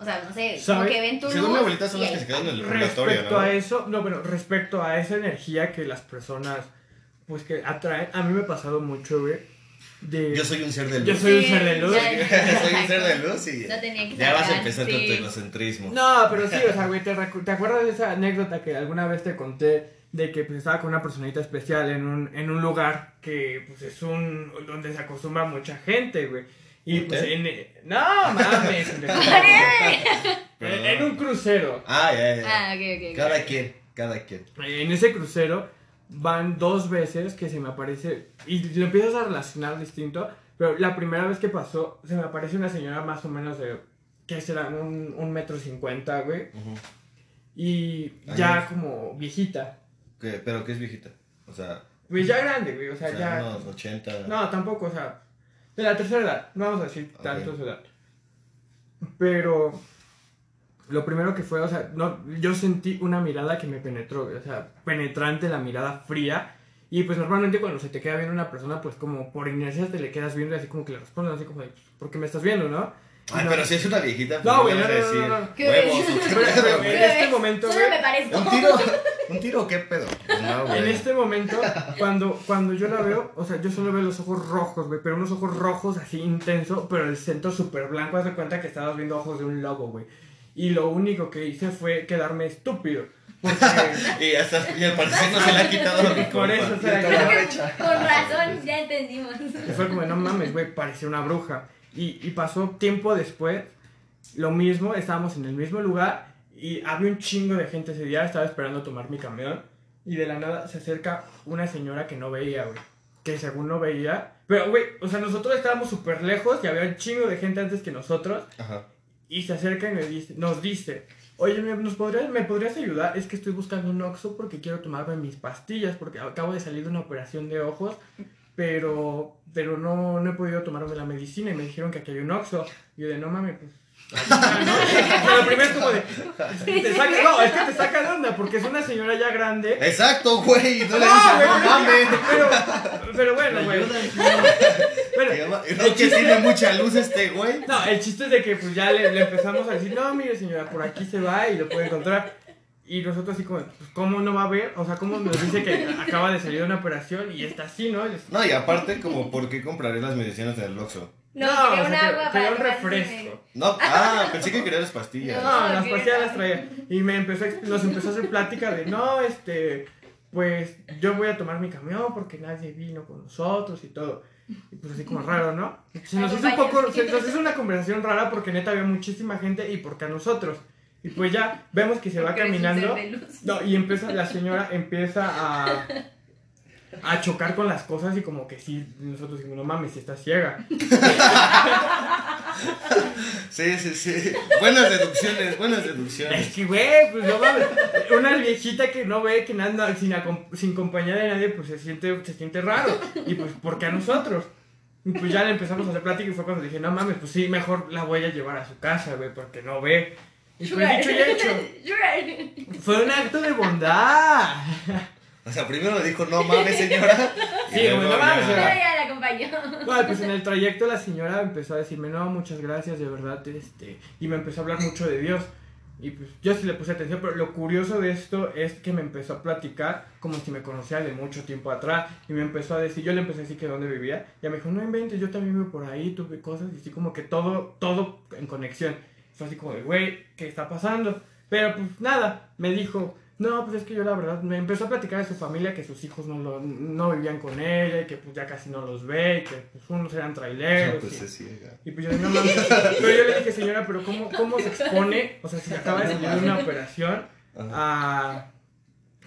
O sea, no sé, como ¿Sabe? que ven tu luz. Según mi abuelita son las que se quedan en el purgatorio, Respecto ¿no? a eso, no, bueno, respecto a esa energía que las personas, pues que atraen, a mí me ha pasado mucho, güey, de... Yo soy un ser de luz. Yo soy un ser de luz. ya- soy un ser de luz y. Que Ya vas a empezar con sí. tu egocentrismo. No, pero sí, o sea, güey, ¿te, ¿te acuerdas de esa anécdota que alguna vez te conté de que pues estaba con una personita especial en un, en un lugar que pues es un, donde se acostumbra mucha gente, güey? Y pues en... No, mames. en, en un crucero. Ah, ya, ya. Ah, ok, ok, ok. Cada quien, cada quien. En ese crucero van dos veces que se me aparece y lo empiezas a relacionar distinto, pero la primera vez que pasó se me aparece una señora más o menos de, ¿qué será? Un, un metro cincuenta, güey, y ya como viejita. ¿Qué? ¿Pero qué es viejita? O sea, Pues ya grande, güey, o sea, o sea, ya... unos 80. No, tampoco, o sea, de la tercera edad, no vamos a decir tanto su edad. Pero lo primero que fue, o sea, no, yo sentí una mirada que me penetró, o sea, penetrante, la mirada fría. Y pues normalmente cuando se te queda viendo una persona, pues como por inercia te le quedas viendo y así como que le respondes así como de, pues, ¿por qué me estás viendo, no? Ay, No. pero si es una viejita, pues No, no, güey, no, a no, decir no, no. ¿Qué huevos. qué Pero- pedo, pero- güey. en este momento, güey, me parezco. ¿Un tiro? ¿Un tiro o qué pedo? Pues no, güey. En este momento, cuando, cuando yo la veo, o sea, yo solo veo los ojos rojos, güey, pero unos ojos rojos así intenso, pero el centro súper blanco, haz de cuenta que estabas viendo ojos de un lobo, güey. Y lo único que hice fue quedarme estúpido. Porque Y, hasta, y al parecer no se le ha quitado la Por culpa. eso se la que con razón, ya entendimos. y fue como, no mames, güey, parecía una bruja. Y, y pasó tiempo después, lo mismo, estábamos en el mismo lugar y había un chingo de gente ese día, estaba esperando tomar mi camión y de la nada se acerca una señora que no veía, güey. Que según no veía. Pero, güey, o sea, nosotros estábamos súper lejos y había un chingo de gente antes que nosotros. Ajá. Y se acerca y me dice, nos dice, oye, ¿me, nos podrías, ¿me podrías ayudar? Es que estoy buscando un Oxxo porque quiero tomarme mis pastillas, porque acabo de salir de una operación de ojos, pero, pero no, no he podido tomarme la medicina y me dijeron que aquí hay un Oxxo. Y yo de, no mames, pues... ayuda, ¿no? O sea, lo primero es como de, te saca, no, es que te saca de onda, porque es una señora ya grande. Exacto, güey. No le dices, güey, no pero- mames. Pero, pero bueno, güey. Bueno, No, que tiene mucha luz este güey. No, el chiste es de que pues ya le, le empezamos a decir, no, mire señora, por aquí se va y lo puede encontrar. Y nosotros así como, pues, ¿cómo no va a ver? O sea, ¿cómo nos dice que acaba de salir de una operación y está así, ¿no? No, y aparte, como, ¿por qué compraré las medicinas en el Oxxo? No, o quería un sea, que- agua quería para un refresco. No, ah, pensé que quería las pastillas. No, las pastillas las traía. Y me empezó nos empezó a hacer plática de, no, este, pues yo voy a tomar mi camión porque nadie vino con nosotros y todo. Y pues así como raro, ¿no? Se nos hizo un poco, se nos hizo una conversación rara porque neta había muchísima gente y porque a nosotros. Y pues ya vemos que se va un caminando. No, y empieza, la señora empieza a, a chocar con las cosas y como que sí, nosotros decimos, no mames, si está ciega. Sí, sí, sí. Buenas deducciones, buenas Es deducciones. que, güey, pues no mames. Una viejita que no ve, que nada sin, sin compañía de nadie, pues se siente, se siente raro. Y pues, ¿por qué a nosotros? Y pues ya le empezamos a hacer plática y fue cuando dije, no mames, pues sí, mejor la voy a llevar a su casa, güey, porque no ve. Y Sugar. dicho y hecho, fue un acto de bondad. O sea, primero le dijo, no mames, señora. y Sí, luego no mames, ya- la caballo. Bueno, pues en el trayecto la señora empezó a decirme, no, muchas gracias, de verdad, este, y me empezó a hablar mucho de Dios. Y pues yo sí le puse atención, pero lo curioso de esto es que me empezó a platicar como si me conociera de mucho tiempo atrás. Y me empezó a decir, yo le empecé a decir que dónde vivía. Y me dijo, no inventes, yo también vivo por ahí, tuve cosas. Y así como que todo, todo en conexión. Fue así como de, güey, ¿qué está pasando? Pero pues nada, me dijo, no, pues es que yo la verdad, me empezó a platicar de su familia, que sus hijos no, lo, no vivían con ella, y que pues ya casi no los ve, y que pues unos eran traileros. No, pues y- ciega. y pues yo, no mames, pero yo le dije, señora, pero ¿cómo, cómo se expone? O sea, si acaba de salir una operación a,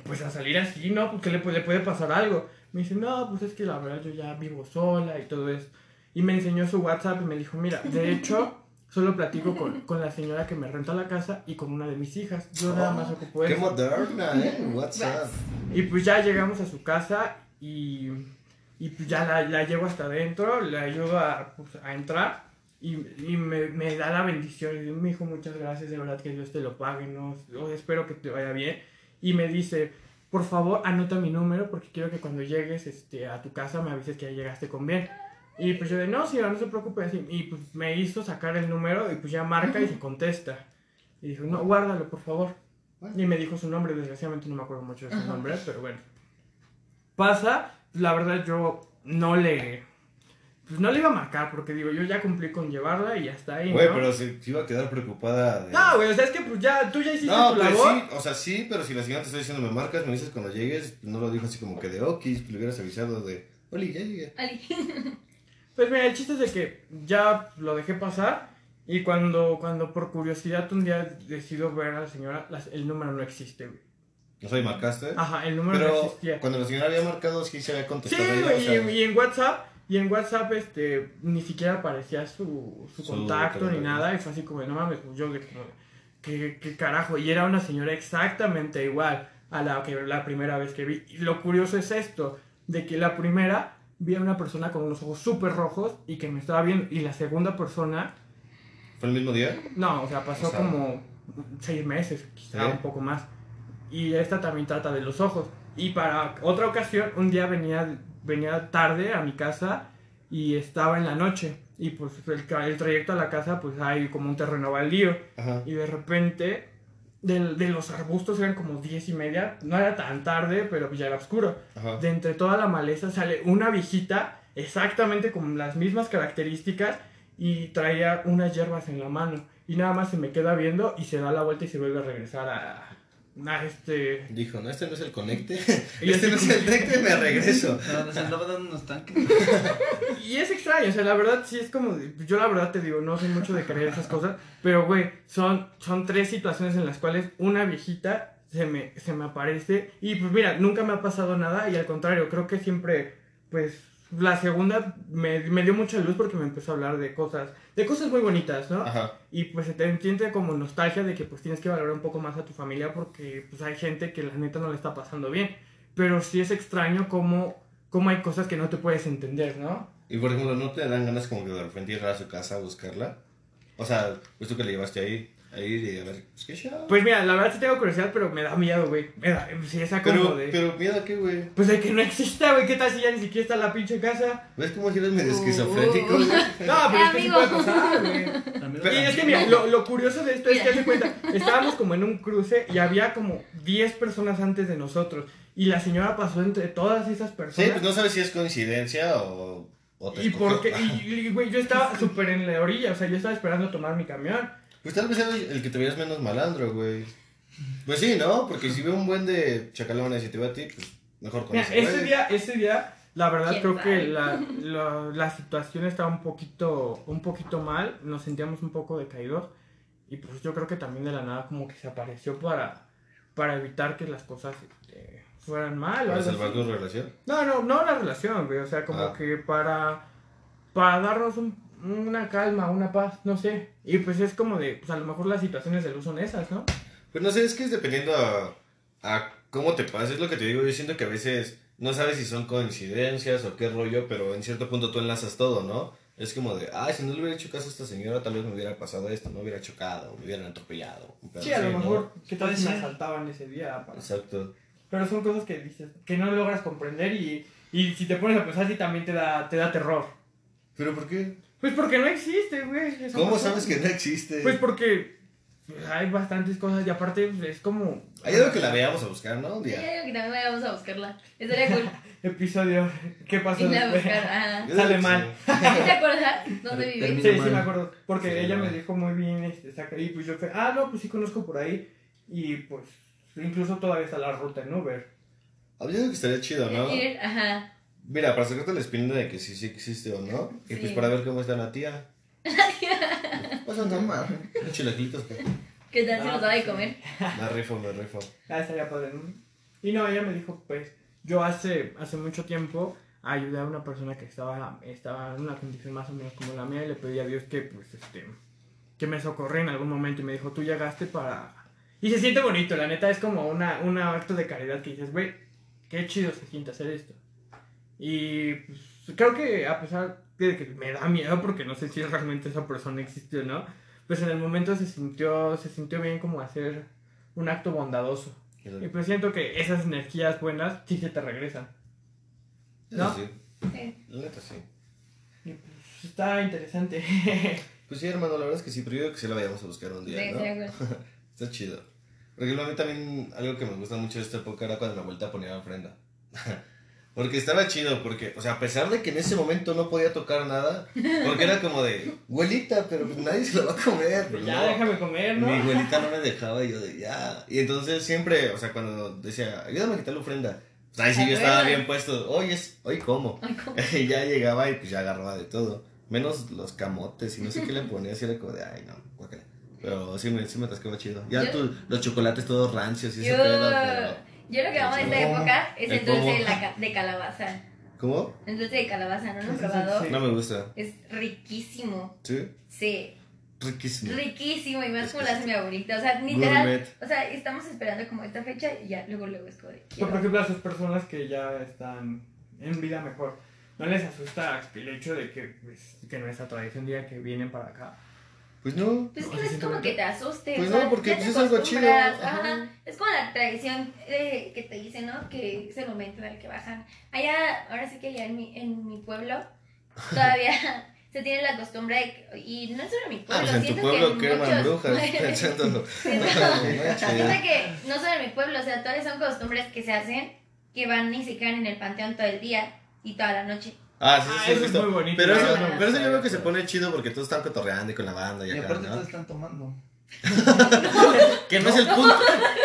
pues a salir así, ¿no? Porque le, puede- le puede pasar algo. Me dice, no, pues es que la verdad yo ya vivo sola y todo eso. Y me enseñó su WhatsApp y me dijo, mira, de hecho, solo platico con, con la señora que me renta la casa y con una de mis hijas. Yo nada más ocupo Qué eso. moderna, ¿eh? WhatsApp. Y pues ya llegamos a su casa y, y pues ya la, la llevo hasta adentro, le ayudo a, pues, a entrar y, y me, me da la bendición. Y me dijo muchas gracias, de verdad que Dios te lo pague, ¿no? Yo espero que te vaya bien. Y me dice, por favor, anota mi número porque quiero que cuando llegues este, a tu casa me avises que ya llegaste con bien. Y pues yo de, no, señora, no se preocupe. así. Y pues me hizo sacar el número y pues ya marca y se contesta. Y dijo, no, guárdalo, por favor. Y me dijo su nombre, desgraciadamente no me acuerdo mucho de su nombre, pero bueno. Pasa, la verdad yo no le... Pues no le iba a marcar porque digo, yo ya cumplí con llevarla y ya está ahí, Güey, ¿no? pero se, se iba a quedar preocupada. De... No, güey, o sea, es que pues ya, tú ya hiciste No, tu pues labor. sí, o sea, sí, pero si la señora te está diciendo me marcas, me dices cuando llegues, no lo dijo así como que de okis, le hubieras avisado de, Oli, ya llegué. Ali. Pues mira, el chiste es de que ya lo dejé pasar y cuando, cuando por curiosidad un día decido ver a la señora, las- el número no existe, güey. O sea, y marcaste. Ajá, el número no pero existía. cuando la señora había marcado, sí se había Sí, contestado. ella, o güey, y, sea, y en WhatsApp, y en WhatsApp, este, ni siquiera aparecía su, su Su contacto ni nada, y fue así como, no mames, pues yo de como, ¿qué, qué carajo, y era una señora exactamente igual a la que la primera vez que vi. Y lo curioso es esto, de que la primera vi a una persona con unos ojos súper rojos y que me estaba viendo, y la segunda persona, ¿Fue el mismo día? no, o sea, pasó O sea, como seis meses, quizá ¿Sí? un poco más. Y esta también trata de los ojos. Y para otra ocasión, un día venía, venía tarde a mi casa y estaba en la noche. Y pues el, el trayecto a la casa, pues hay como un terreno baldío. Ajá. Y de repente, de, de los arbustos eran como diez y media. No era tan tarde, pero ya era oscuro. Ajá. De entre toda la maleza sale una viejita, exactamente con las mismas características, y traía unas hierbas en la mano. Y nada más se me queda viendo y se da la vuelta y se vuelve a regresar a, a este... Dijo, no, este no es el conecte. Y este no es el conecte, me regreso. No, nos andaba dando unos tanques. Y es extraño, o sea, la verdad sí es como... Yo la verdad te digo, no soy mucho de creer esas cosas, pero güey, son, son tres situaciones en las cuales una viejita se me, se me aparece y pues mira, nunca me ha pasado nada y al contrario, creo que siempre, pues... La segunda me, me dio mucha luz porque me empezó a hablar de cosas, de cosas muy bonitas, ¿no? Ajá. Y pues se te entiende como nostalgia de que pues tienes que valorar un poco más a tu familia porque pues hay gente que la neta no le está pasando bien. Pero sí es extraño cómo, cómo hay cosas que no te puedes entender, ¿no? Y por ejemplo, ¿no te dan ganas como que de repente ir a su casa a buscarla? O sea, pues tú que le llevaste ahí, ahí y a ver, pues qué show. Pues mira, la verdad sí tengo curiosidad, pero me da miedo, güey. Me da, sí, esa como Pero, de... pero miedo a qué, güey. Pues de que no exista, güey. ¿Qué tal si ya ni siquiera está la pinche casa? ¿Ves cómo si eres medio esquizofrénico? güey? No, pero es que sí puede pasar, güey. Y es que mira, lo, lo curioso de esto es que hace cuenta, estábamos como en un cruce y había como 10 personas antes de nosotros. Y la señora pasó entre todas esas Sí, personas. pues no sabes si es coincidencia o, o te ¿Y escogió. por qué? Y, y, güey, yo estaba súper en la orilla, o sea, yo estaba esperando tomar mi camión. Pues tal vez era el que te veías menos malandro, güey. Pues sí, ¿no? Porque si veo un buen de chacalones y te veo a ti, pues mejor con Mira, ese ese día, ese día, la verdad ¿Quién creo sabe? que la, la, la situación estaba un poquito, un poquito mal, nos sentíamos un poco decaídos. Y pues yo creo que también de la nada como que se apareció para, para evitar que las cosas este, fueran mal ¿Para salvar tu relación? No, no, no la relación, güey. O sea, como Ah. que para, para darnos un- una calma, una paz, no sé. Y pues es como de, pues a lo mejor las situaciones de luz son esas, ¿no? Pues no sé, es que es dependiendo a, a cómo te pasa. Es lo que te digo, yo siento que a veces no sabes si son coincidencias o qué rollo, pero en cierto punto tú enlazas todo, ¿no? Es como de, ay, si no le hubiera hecho caso a esta señora, tal vez me hubiera pasado esto, me hubiera chocado, me hubieran atropellado. Sí, a lo ¿no? mejor, ¿qué tal Puede si me asaltaban ese día? para- Exacto. Pero son cosas que dices, que no logras comprender y, Y si te pones a pensar, sí también te da, te da terror. ¿Pero por qué? Pues porque no existe, güey. ¿Cómo persona. sabes que no existe? Pues porque pues, hay bastantes cosas y aparte pues, es como... Hay algo que la veamos a buscar, ¿no? Un Sí, día. yo creo que también vamos a buscarla. Estaría cool. Episodio, ¿qué pasó Irla a después? buscar. Digo Sale mal. sí. ¿Sí ¿Te acuerdas dónde termina- Sí, sí me acuerdo. Porque Sí, ella me dijo muy bien, este, y pues yo fue, ah, no, pues sí conozco por ahí. Y pues incluso todavía está la ruta en Uber. Habría algo que estaría chido, ¿no? Ir, Ajá. Mira, para sacarte la espina de que sí, sí existe o no. Y pues para ver cómo está la tía. Pues anda mal. Chilaquitos, que. ¿Qué tal si nos va a sí. comer? Me rifo, me rifo. Ah, estaría padre. Y no, ella me dijo, pues, yo hace, hace mucho tiempo ayudé a una persona que estaba, estaba en una condición más o menos como la mía y le pedí a Dios que, pues, este, que me socorriera en algún momento y me dijo, tú llegaste para... Y se siente bonito, la neta, es como una, un acto de caridad que dices, güey, qué chido se siente hacer esto. Y pues, creo que a pesar de que me da miedo porque no sé si realmente esa persona existe o no, pues en el momento se sintió, se sintió bien como hacer un acto bondadoso. Y pues siento que esas energías buenas sí se te regresan. ¿No? sí. Sí. La neta sí. Y pues está interesante. Pues sí, hermano, la verdad es que sí, pero yo creo que sí la vayamos a buscar un Sí, día, ¿no? cool. Está chido. Por ejemplo, a mí también algo que me gusta mucho de esta época era cuando mi abuelita ponía ofrenda. Porque estaba chido, porque, o sea, a pesar de que en ese momento no podía tocar nada, porque era como de, abuelita, pero pues nadie se lo va a comer. Pero ya no. déjame comer, ¿no? Mi abuelita no me dejaba y yo de, ya. Y entonces siempre, o sea, cuando decía, ayúdame a quitar la ofrenda, pues ahí sí yo estaba bien puesto, hoy es, hoy como. Y ya llegaba y pues ya agarraba de todo. Menos los camotes y no sé qué le ponía, así era como de, ay no, guácala. Pero sí me, sí me atascaba chido. Ya tú- los chocolates todos rancios y ese pedo, pero... yo lo que amo de esta época es el ¿El dulce de, la ca- de calabaza. ¿Cómo? El dulce de calabaza, ¿no lo han Sí, sí, probado? sí. No me gusta. Es riquísimo. ¿Sí? Sí, Riquísimo. riquísimo. Y más Es como lo hace mi abuelita. O sea, literal. Gourmet. O sea, estamos esperando como esta fecha y ya luego luego es como de. Pues, quiero. por ejemplo, a esas personas que ya están en vida mejor, ¿no les asusta el hecho de que, pues, que nuestra tradición diga que vienen para acá? Pues no. Pues ¿No es como que te asuste. Pues o sea, no, porque pues es algo chido, ajá. Ajá. Es como la tradición eh, que te dice, ¿no? Que es el momento en el que bajan. Allá, ahora sí que allá en mi, en mi pueblo, todavía se tiene la costumbre de. Y no es solo en mi Ah, pueblo, pues en tu siento pueblo que en muchos- brujas, pensándolo. Siento, siento que no solo en mi pueblo, o sea, todavía son costumbres que se hacen que van y se quedan en el panteón todo el día y toda la noche. Ah, sí, Ah, sí, eso sí, es muy bonito. Pero eso, Ah, no, pero eso yo veo que se pone chido porque todos están cotorreando y con la banda y Y acá, aparte ¿no? todos están tomando. Que no es el punto,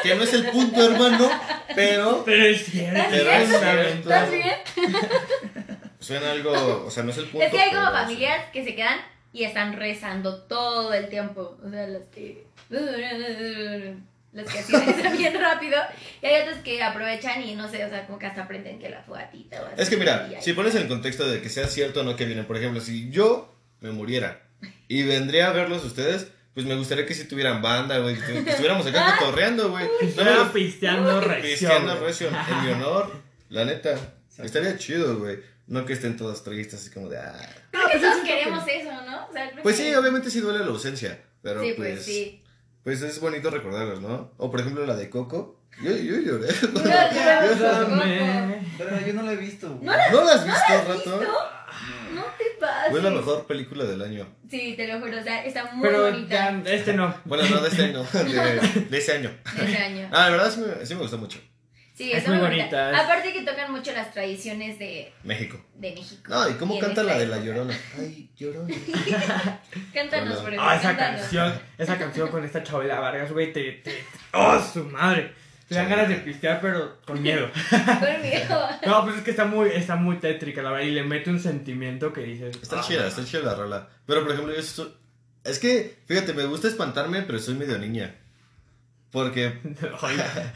que no es el punto, hermano, pero Pero es cierto. Pero bien? es cierto. ¿Estás bien? Suena algo, o sea, no es el punto. Es que hay como familias que se quedan y están rezando todo el tiempo. O sea, las que. Las que así rezan bien rápido. Y hay otras que aprovechan y no sé, o sea, como que hasta aprenden que la fogatita o así. Es que mira, si pones en el contexto de que sea cierto o no que vienen, por ejemplo, si yo me muriera y vendría a verlos ustedes, pues me gustaría que si tuvieran banda, güey, que que estuviéramos acá cotorreando, güey. No lo pisteando recio. pisteando recio en mi honor, la neta. Estaría chido, güey. No que estén todos tristes así como de, ah. Creo que todos queremos eso, ¿no? O sea, creo Pues que- sí, obviamente sí duele la ausencia, pero Sí, pues, pues sí. Pues es bonito recordarlos, ¿no? O por ejemplo la de Coco. Yo, yo lloré. Pero yo no la he visto. güey. ¿No la- ¿No la has visto, ¿Has rato? visto? No te pases. Fue la mejor película del año. Sí, te lo juro, o sea, está muy Pero bonita ya, este no. Bueno, no de este año, de, de ese año. de ese año. Ah, la verdad sí me, sí me gustó mucho. Sí, Es muy bonita, Aparte que tocan mucho las tradiciones de, México. de México. No, ¿y cómo canta la de La. Llorona? Ay, Llorona. Cántanos, por Ah, esa cántanos. canción, esa canción con esta Chabela Vargas, güey, te, te, ¡Oh, su madre! Te dan ganas de pistear, pero con miedo. Conmigo. No, pues es que está muy, está muy tétrica, la verdad, y le mete un sentimiento que dices... Está "Ah". chida, está chida la rola. Pero por ejemplo, yo soy... Es que, fíjate, me gusta espantarme, pero soy medio niña. Porque...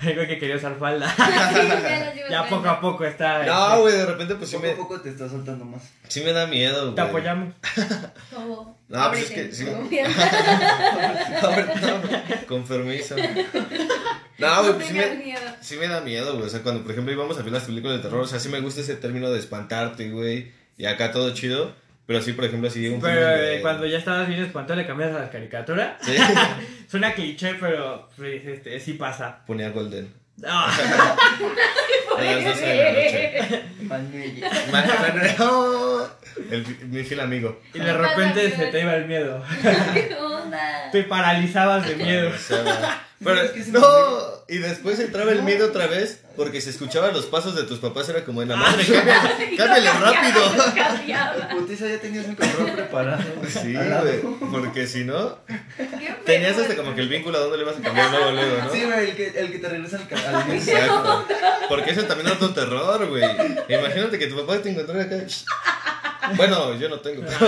Algo que quería usar falda. Sí, ya poco a poco está... No, güey, de repente pues sí Poco a me, poco te está soltando más. sí me da miedo, güey. Te apoyamos. ¿Cómo? No, pues es que sí. no, con permiso. No, güey, pues sí me, sí me da miedo, güey. O sea, cuando, por ejemplo, íbamos a ver las películas de terror, o sea, sí me gusta ese término de espantarte, güey. Y acá todo chido. Pero sí, por ejemplo, así un Pero film eh, de- cuando ya estabas bien espantado le cambias a la caricatura. Sí, Suena cliché, pero pues, este, sí pasa. ponía Golden. Ah, A las 12 de la noche. Manuel. Manuel, el, mi fiel amigo. Y de repente se te iba el miedo. ¿Qué onda? Te paralizabas de miedo. Pero, Es que se no, me- y después entraba el miedo otra vez porque se escuchaban los pasos de tus papás. Era como en la madre, cámbiale, cámbiale rápido. Putiza, ya tenías mi control preparado. Sí, güey, porque si no, tenías hasta como que el vínculo a dónde le vas a cambiar luego, luego, ¿no? Sí, güey, el que, el que te regresa al, al. Exacto. Porque eso también es otro terror, güey. Imagínate que tu papá te encontrara acá. Bueno, yo no tengo, pero,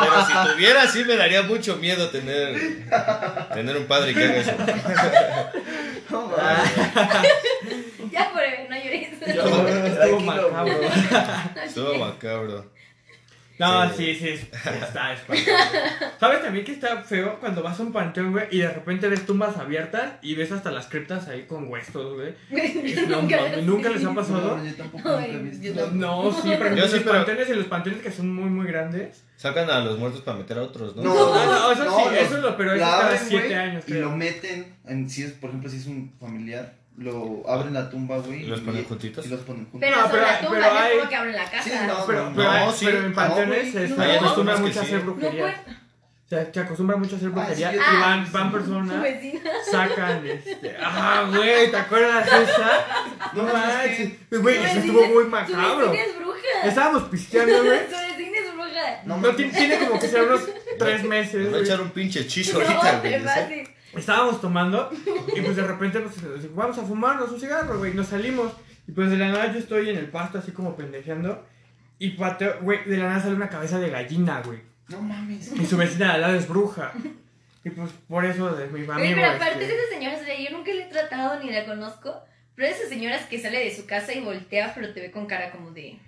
pero si tuviera, sí me daría mucho miedo tener, tener un padre que haga eso. No, mames. Ya por no llores. Estuvo macabro. Estuvo macabro. No, Sí. sí, sí, está espantoso. ¿Sabes también que está feo cuando vas a un panteón, güey, y de repente ves tumbas abiertas y ves hasta las criptas ahí con huesos, güey? No, mames, ¿nunca les ha pasado? No, yo tampoco nunca he Ay, visto. yo tampoco. No, sí, ejemplo, Yo sí, los pero- panteones y los panteones que son muy, muy grandes. Sacan a los muertos para meter a otros, ¿no? No, no, eso sí, eso es lo- pero eso la cada siete años, Y creo. lo meten, en, si es, por ejemplo, si es un familiar, lo abren la tumba, güey. ¿Y los ponen y- juntitos? Y los ponen juntos. Pero No, pero- la tumba, pero no es hay- como que abren la casa. Sí, no, Pero, no, pero, hay- sí. pero en panteones No, se, se no. acostumbra mucho a hacer sí. No brujería. sea, se acostumbra mucho a hacer Ah, brujería sí, yo- y van, Ah, van personas, sacan este. Ah, güey, ¿te acuerdas de esa? No No, manches. es Güey, eso estuvo muy macabro. es bruja. Estábamos pisteando, güey. Es. No, No, tiene, como que ser unos tres meses. Me va a echar un pinche hechizo No, ahorita, güey. Estábamos tomando y pues de repente pues, vamos a fumarnos un cigarro, güey. Nos salimos y pues de la nada yo estoy en el pasto así como pendejeando y pateo, güey, de la nada sale una cabeza de gallina, güey. No mames. Y su vecina de al lado es bruja. Y pues por eso de mi. Oye, pero aparte este, de esas señoras, o sea, yo nunca la he tratado ni la conozco. Pero esas señoras que sale de su casa y voltea, pero te ve con cara como de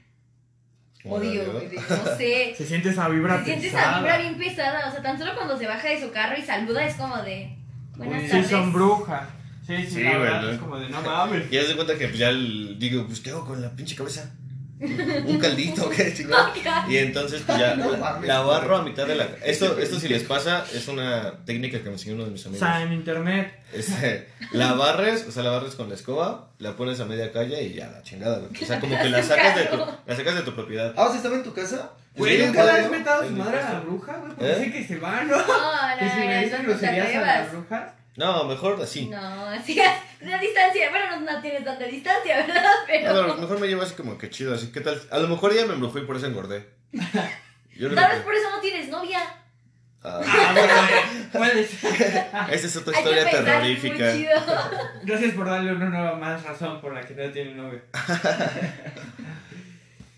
odio, de- no sé. Se siente esa vibra Se siente esa vibra bien pesada. O sea, tan solo cuando se baja de su carro y saluda es como de buenas. Sí, tardes. son brujas. Sí, sí, Sí, la verdad, es como de no mames. Y haz de cuenta que pues, ya el- digo, pues, ¿qué hago con la pinche cabeza? Un caldito, ¿qué? Y entonces, pues ya, No la, mames. la barro a mitad de la. Esto, esto si les pasa, es una técnica que me enseñó uno de mis O amigos. sea, en internet. Este, la barres, o sea, la barres con la escoba, la pones a media calle y ya, la chingada, güey. O sea, como que la sacas de tu, la sacas de tu propiedad. Ah, o sea, estaba en tu casa. Güey, nunca le has ¿no? metado su madre a la bruja, güey. Porque ¿Eh? dice que se va, ¿no? No, no, Que si me no, dicen no te a. No, mejor así. No, sí, la distancia. Bueno, no, no tienes tanta distancia, ¿verdad? Pero. No, pero mejor me llevo así como que chido, así, ¿qué tal? A lo mejor ella me embrujó y por eso engordé. Yo Tal vez que... por eso no tienes novia. Ah, Ah, bueno, eh, puede ser. esa es otra Hay que historia terrorífica. Gracias por darle una nueva más razón por la que no tiene novio.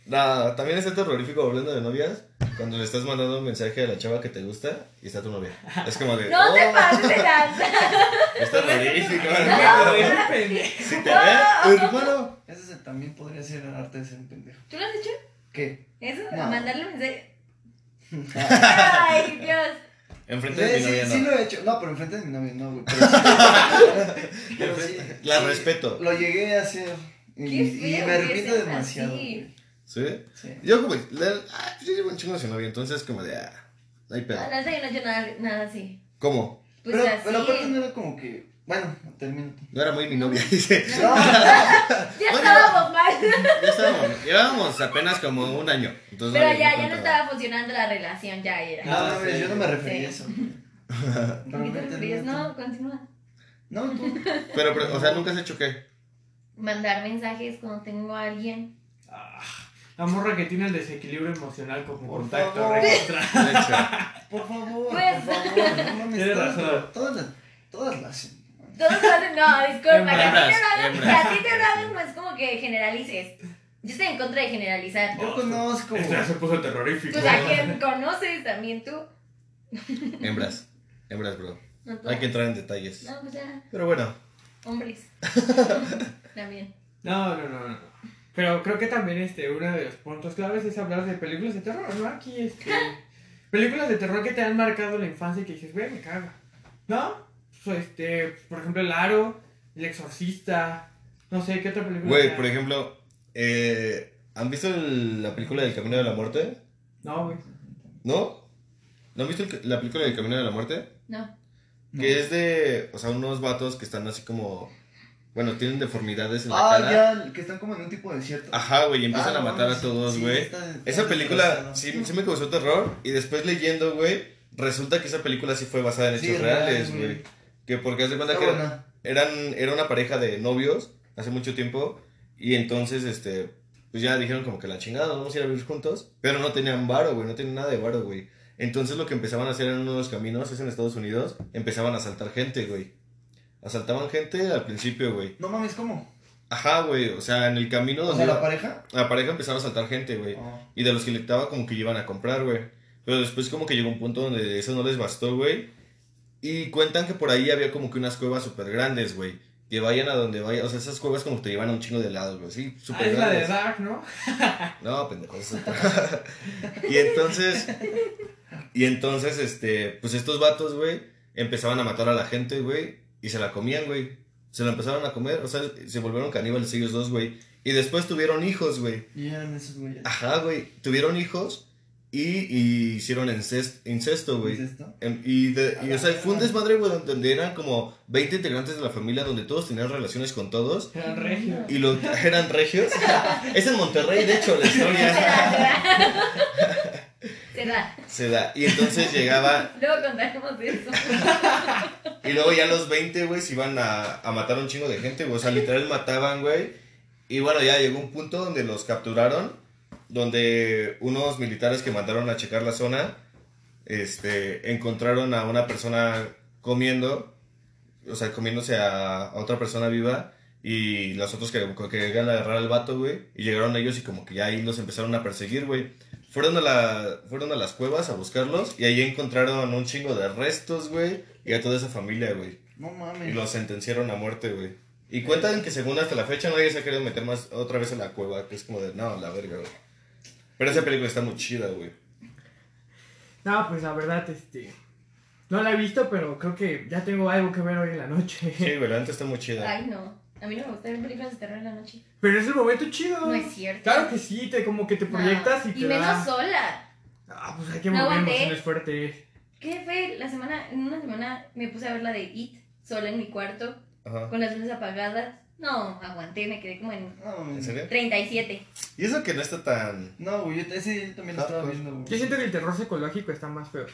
No, también está terrorífico hablando de novias. Cuando le estás mandando un mensaje a la chava que te gusta y está tu novia. Es como de. No te "Oh, pases de lanza. Es terrorífico. No, es un pendejo. Si te ve, hermano. Ese es- también podría ser el arte de ser un pendejo. ¿Tú lo has hecho? ¿Qué? ¿Eso? No. ¿Mandarle mensaje? Ay, Dios. Enfrente de mi Sí, novia sí, no. sí lo he hecho. No, pero enfrente de mi novia no, güey. Pero sí. Pero sí, La sí, respeto. Lo llegué a hacer. Y, me seas demasiado. güey. ¿Sí? Sí. Yo como. Le, ah, pues yo llevo un chingo de su novia, entonces como de. Ah, no hay pedo. No, yo no he hecho nada, nada así. ¿Cómo? Pues pero, así. pero aparte no era como que. Bueno, termino. No era muy mi novia, dice. No, Ya No, estábamos mal. Ya estábamos, llevábamos apenas como un año. Entonces Pero no- ya, no ya no estaba funcionando la relación, ya era. no, Ah, sí. yo no me refería a Sí. eso. ¿A Pero qué te termino. No, continúa. No, tú. Pero, pero, o sea, nunca has hecho qué. Mandar mensajes cuando tengo a alguien. La morra que tiene el desequilibrio emocional como Por contacto favor. Por favor, Pues- por favor. No mames. Tienes todas, razón. todas, las, todas las. Todos hacen, no, disculpa, que a ti te lo hagan, que hembras. a ti te lo hagan no es como que generalices. Yo estoy en contra de generalizar. Yo conozco. Esto ya se puso terrorífico. Pues a quien conoces también tú. Hembras. Hembras, bro. No. Hay que entrar en detalles. No, pues ya, Pero bueno. hombres. también. No, no, no, no. Pero creo que también este, uno de los puntos claves es hablar de películas de terror, ¿no? Aquí, este. películas de terror que te han marcado la infancia y que dices, güey, me caga. ¿No? Pues, este, por ejemplo, El Aro, El Exorcista. No sé, ¿qué otra película? Güey, por ejemplo, eh, ¿han visto el- la película del Camino de la Muerte? No, güey. ¿No? ¿No han visto el- la película del Camino de la Muerte? No. Que es de, o sea, unos vatos que están así como Bueno, tienen deformidades en la Ah, cara. ya, que están como en un tipo de desierto. Ajá, güey, y empiezan Ah, a no, matar a todos, güey. esa película sí, sí me causó terror. Y después leyendo, güey, resulta que esa película sí fue basada en hechos es real, reales, güey. Que porque haz de cuenta Está que buena. eran, era una pareja de novios hace mucho tiempo. Y entonces, este, pues ya dijeron como que la chingada, nos vamos a ir a vivir juntos. Pero no tenían varo, güey, no tenían nada de varo, güey. Entonces lo que empezaban a hacer en uno de los caminos, es en Estados Unidos, empezaban a asaltar gente, güey. Asaltaban gente al principio, güey. No mames, ¿cómo? Ajá, güey, o sea, en el camino O donde sea, la iba- pareja. la pareja empezaba a asaltar gente, güey. Oh. Y de los que le estaba como que iban a comprar, güey. Pero después como que llegó un punto donde eso no les bastó, güey. Y cuentan que por ahí había como que unas cuevas súper grandes, güey. Que vayan a donde vayan. O sea, esas cuevas como que te llevan a un chingo de lados, güey. Sí, Ah, súper es la de. Dark, ¿no? No, pendejo. y entonces... Y entonces, este... Pues estos vatos, güey, empezaban a matar a la gente, güey. Y se la comían, güey. Se la empezaron a comer. O sea, se volvieron caníbales ellos dos, güey. Y después tuvieron hijos, güey. Y eran esos güeyes. Ajá, güey. Tuvieron hijos y, y hicieron incest- incesto, güey. ¿Es esto? Em, Y, de- y, o sea, fue un verga. desmadre, güey, donde eran como 20 integrantes de la familia, donde todos tenían relaciones con todos. Eran regios. Y los eran regios. es en Monterrey, de hecho, la historia Se da. se da. Y entonces llegaba, Luego contaremos de eso. y luego ya los 20, güey, se iban a, a matar a un chingo de gente, güey. O sea, literal mataban, güey. Y bueno, ya llegó un punto donde los capturaron, donde unos militares que mandaron a checar la zona, este, encontraron a una persona comiendo, o sea, comiéndose a, a otra persona viva, y los otros que, que llegan a agarrar al vato, güey, y llegaron ellos y como que ya ahí los empezaron a perseguir, güey. Fueron a, la, fueron a las cuevas a buscarlos, y ahí encontraron un chingo de restos, güey, y a toda esa familia, güey. No Y mames. los sentenciaron a muerte, güey. Y cuentan que según hasta la fecha nadie se ha querido meter más otra vez en la cueva, que es como de, no, la verga, güey. Pero esa película está muy chida, güey. No, pues la verdad, este. No la he visto, pero creo que ya tengo algo que ver hoy en la noche. Sí, güey, la neta está muy chida. Ay, no. A mí no me gusta ver películas de terror en la noche. Pero es el momento chido. No es cierto. Claro que sí, te, como que te proyectas No. y te Y menos da... sola. Ah, pues hay que No mover aguanté. emociones fuertes. ¿Qué fue? La semana, en una semana me puse a ver la de It, sola en mi cuarto, Ajá. con las luces apagadas. No, aguanté, me quedé como en No. ¿En serio? 37. Y eso que no está tan... No, güey, yo ese yo también lo estaba Ah, viendo, güey. Yo siento que el terror psicológico está más feo.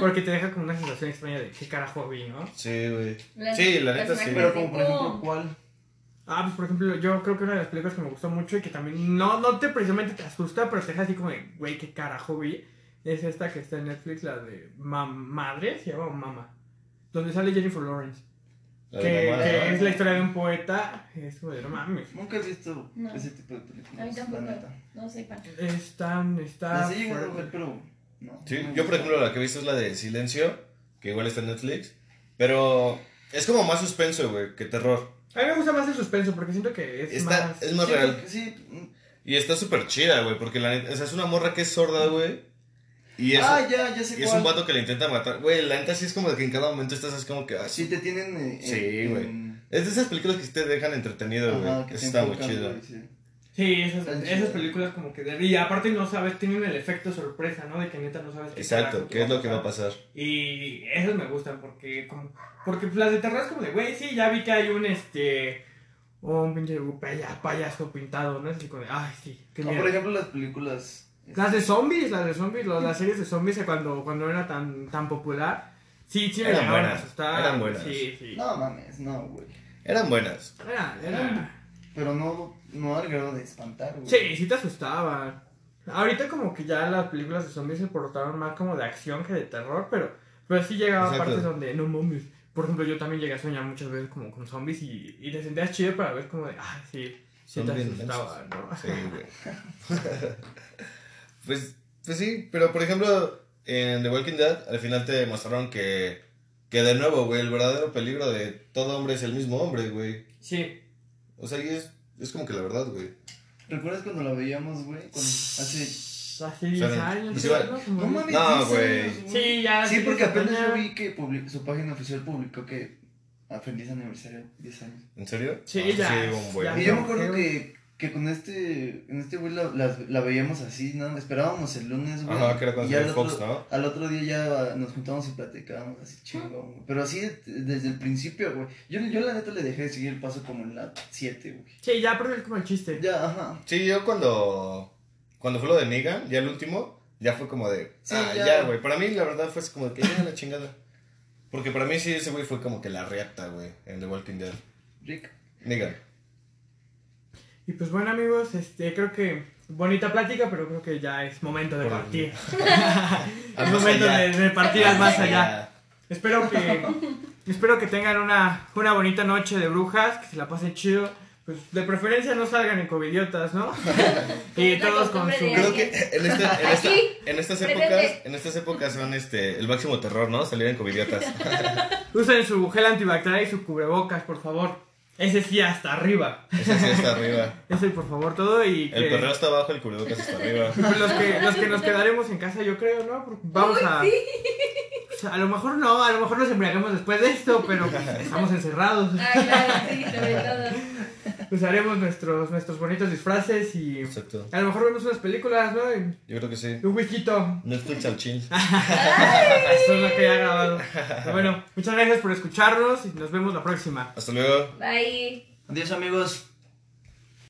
Porque te deja como una sensación extraña de qué carajo vi, ¿no? Sí, güey. Las- Sí, la neta sí. Pero como por ejemplo, ¿cuál? Ah, pues por ejemplo, yo creo que una de las películas que me gustó mucho y que también no, no te precisamente te asusta, pero te deja así como de, güey, qué carajo vi, es esta que está en Netflix, la de Ma- Madre, se llama Mama, donde sale Jennifer Lawrence, La que, que es la historia de un poeta, es como de, no mames, Nunca he visto No. ese tipo de películas. A mí tampoco. No soy fan. están, está Las he llegado a fuerte. ver, pero. No. Sí, no yo por ejemplo la que he visto es la de Silencio, que igual está en Netflix. Pero es como más suspenso, güey, que terror. A mí me gusta más el suspenso porque siento que es Está, más... es más Sí, real. Sí. Y está súper chida, güey, porque la neta, o sea, es una morra que es sorda, güey. Y es, Ah, ya, ya sé y es un vato que le intenta matar. Güey, la neta sí es como de que en cada momento estás así como que... ah, Sí, te tienen. eh, Sí, güey. en- Es de esas películas que te dejan entretenido, güey. Está muy chido. sí. Sí, esas, esas películas como que... de- Y aparte no sabes, tienen el efecto sorpresa, ¿no? De que neta no sabes qué Exacto, ¿qué es lo que va a pasar? Y esas me gustan porque como porque las de terror es como de, güey, sí, ya vi que hay un este un pinche paya- payaso pintado, ¿no? Es así como de, ay, sí, qué miedo. por ejemplo, las películas. Las de zombies, las de zombies, las series de zombies cuando cuando era tan tan popular, sí, sí Eran buenas, asustar. eran buenas. Sí, sí. No mames, no, güey. Eran buenas. Era, era- Pero no, no al grado de espantar, güey. Sí, sí te asustaban. Ahorita como que ya las películas de zombies se portaron más como de acción que de terror, pero, pero sí llegaba Exacto. partes donde no mames. Por ejemplo, yo también llegué a soñar muchas veces como con zombies y, y te sentías chido para ver como de, ah, sí, sí Son te asustaba, ¿no? Sí, güey. pues, pues sí, pero por ejemplo, en The Walking Dead, al final te demostraron que, que de nuevo, güey, el verdadero peligro de todo hombre es el mismo hombre, güey. Sí. O sea, y es, es como que la verdad, güey. ¿Recuerdas cuando la veíamos, güey? Hace. Hace 10 Saben, años. pues igual- ¿no? Mames, No, 10 güey. Sí, ya. Sí, porque apenas yo vi que su página oficial publicó que a feliz aniversario, 10 años. ¿En serio? Sí, Ah, ya, un buen. ya. Y yo me acuerdo que, que con este, en este güey la, la, la veíamos así, ¿no? Esperábamos el lunes, güey. Ajá, que era cuando y al Fox, otro, ¿no? al otro día ya nos juntábamos y platicábamos así chingón, güey. Pero así de- desde el principio, güey. Yo, yo la neta le dejé de seguir el paso como en la 7, güey. Sí, ya perdí como el chiste. Ya, ajá. Sí, yo cuando, cuando fue lo de Negan, ya el último, ya fue como de, Sí, ah, ya. ya, güey. Para mí, la verdad, fue así como de que ya la chingada. Porque para mí sí, ese güey fue como que la reacta, güey, en The Walking Dead. Rick. Negan. Y pues bueno amigos, este creo que bonita plática, pero creo que ya es momento de Por- partir. Es momento de, de partir al más allá. Espero que espero que tengan una, una bonita noche de brujas, que se la pasen chido. Pues de preferencia no salgan en covidiotas, ¿no? y todos con su de Creo que en, en, esta- Aquí, en estas épocas, en estas épocas son este el máximo terror, ¿no? Salir en covidiotas. usen su gel antibacterial y su cubrebocas, por favor. Ese sí hasta arriba. Ese sí está arriba. Ese por favor todo y El perreo está abajo, el cubrebocas está arriba. Pues los que, los que nos quedaremos en casa, yo creo, ¿no? Porque vamos a. o sea, a lo mejor no, a lo mejor nos embriagamos después de esto, pero pues, estamos encerrados. Ah, claro, sí, sobre todo. Pues haremos nuestros, nuestros bonitos disfraces y. Exacto. A lo mejor vemos unas películas, ¿no? Y Yo creo que sí. un whisky. Netflix al chill. Eso es lo que ya he grabado. Pero bueno, muchas gracias por escucharnos y nos vemos la próxima. Hasta luego. Bye. Adiós, amigos.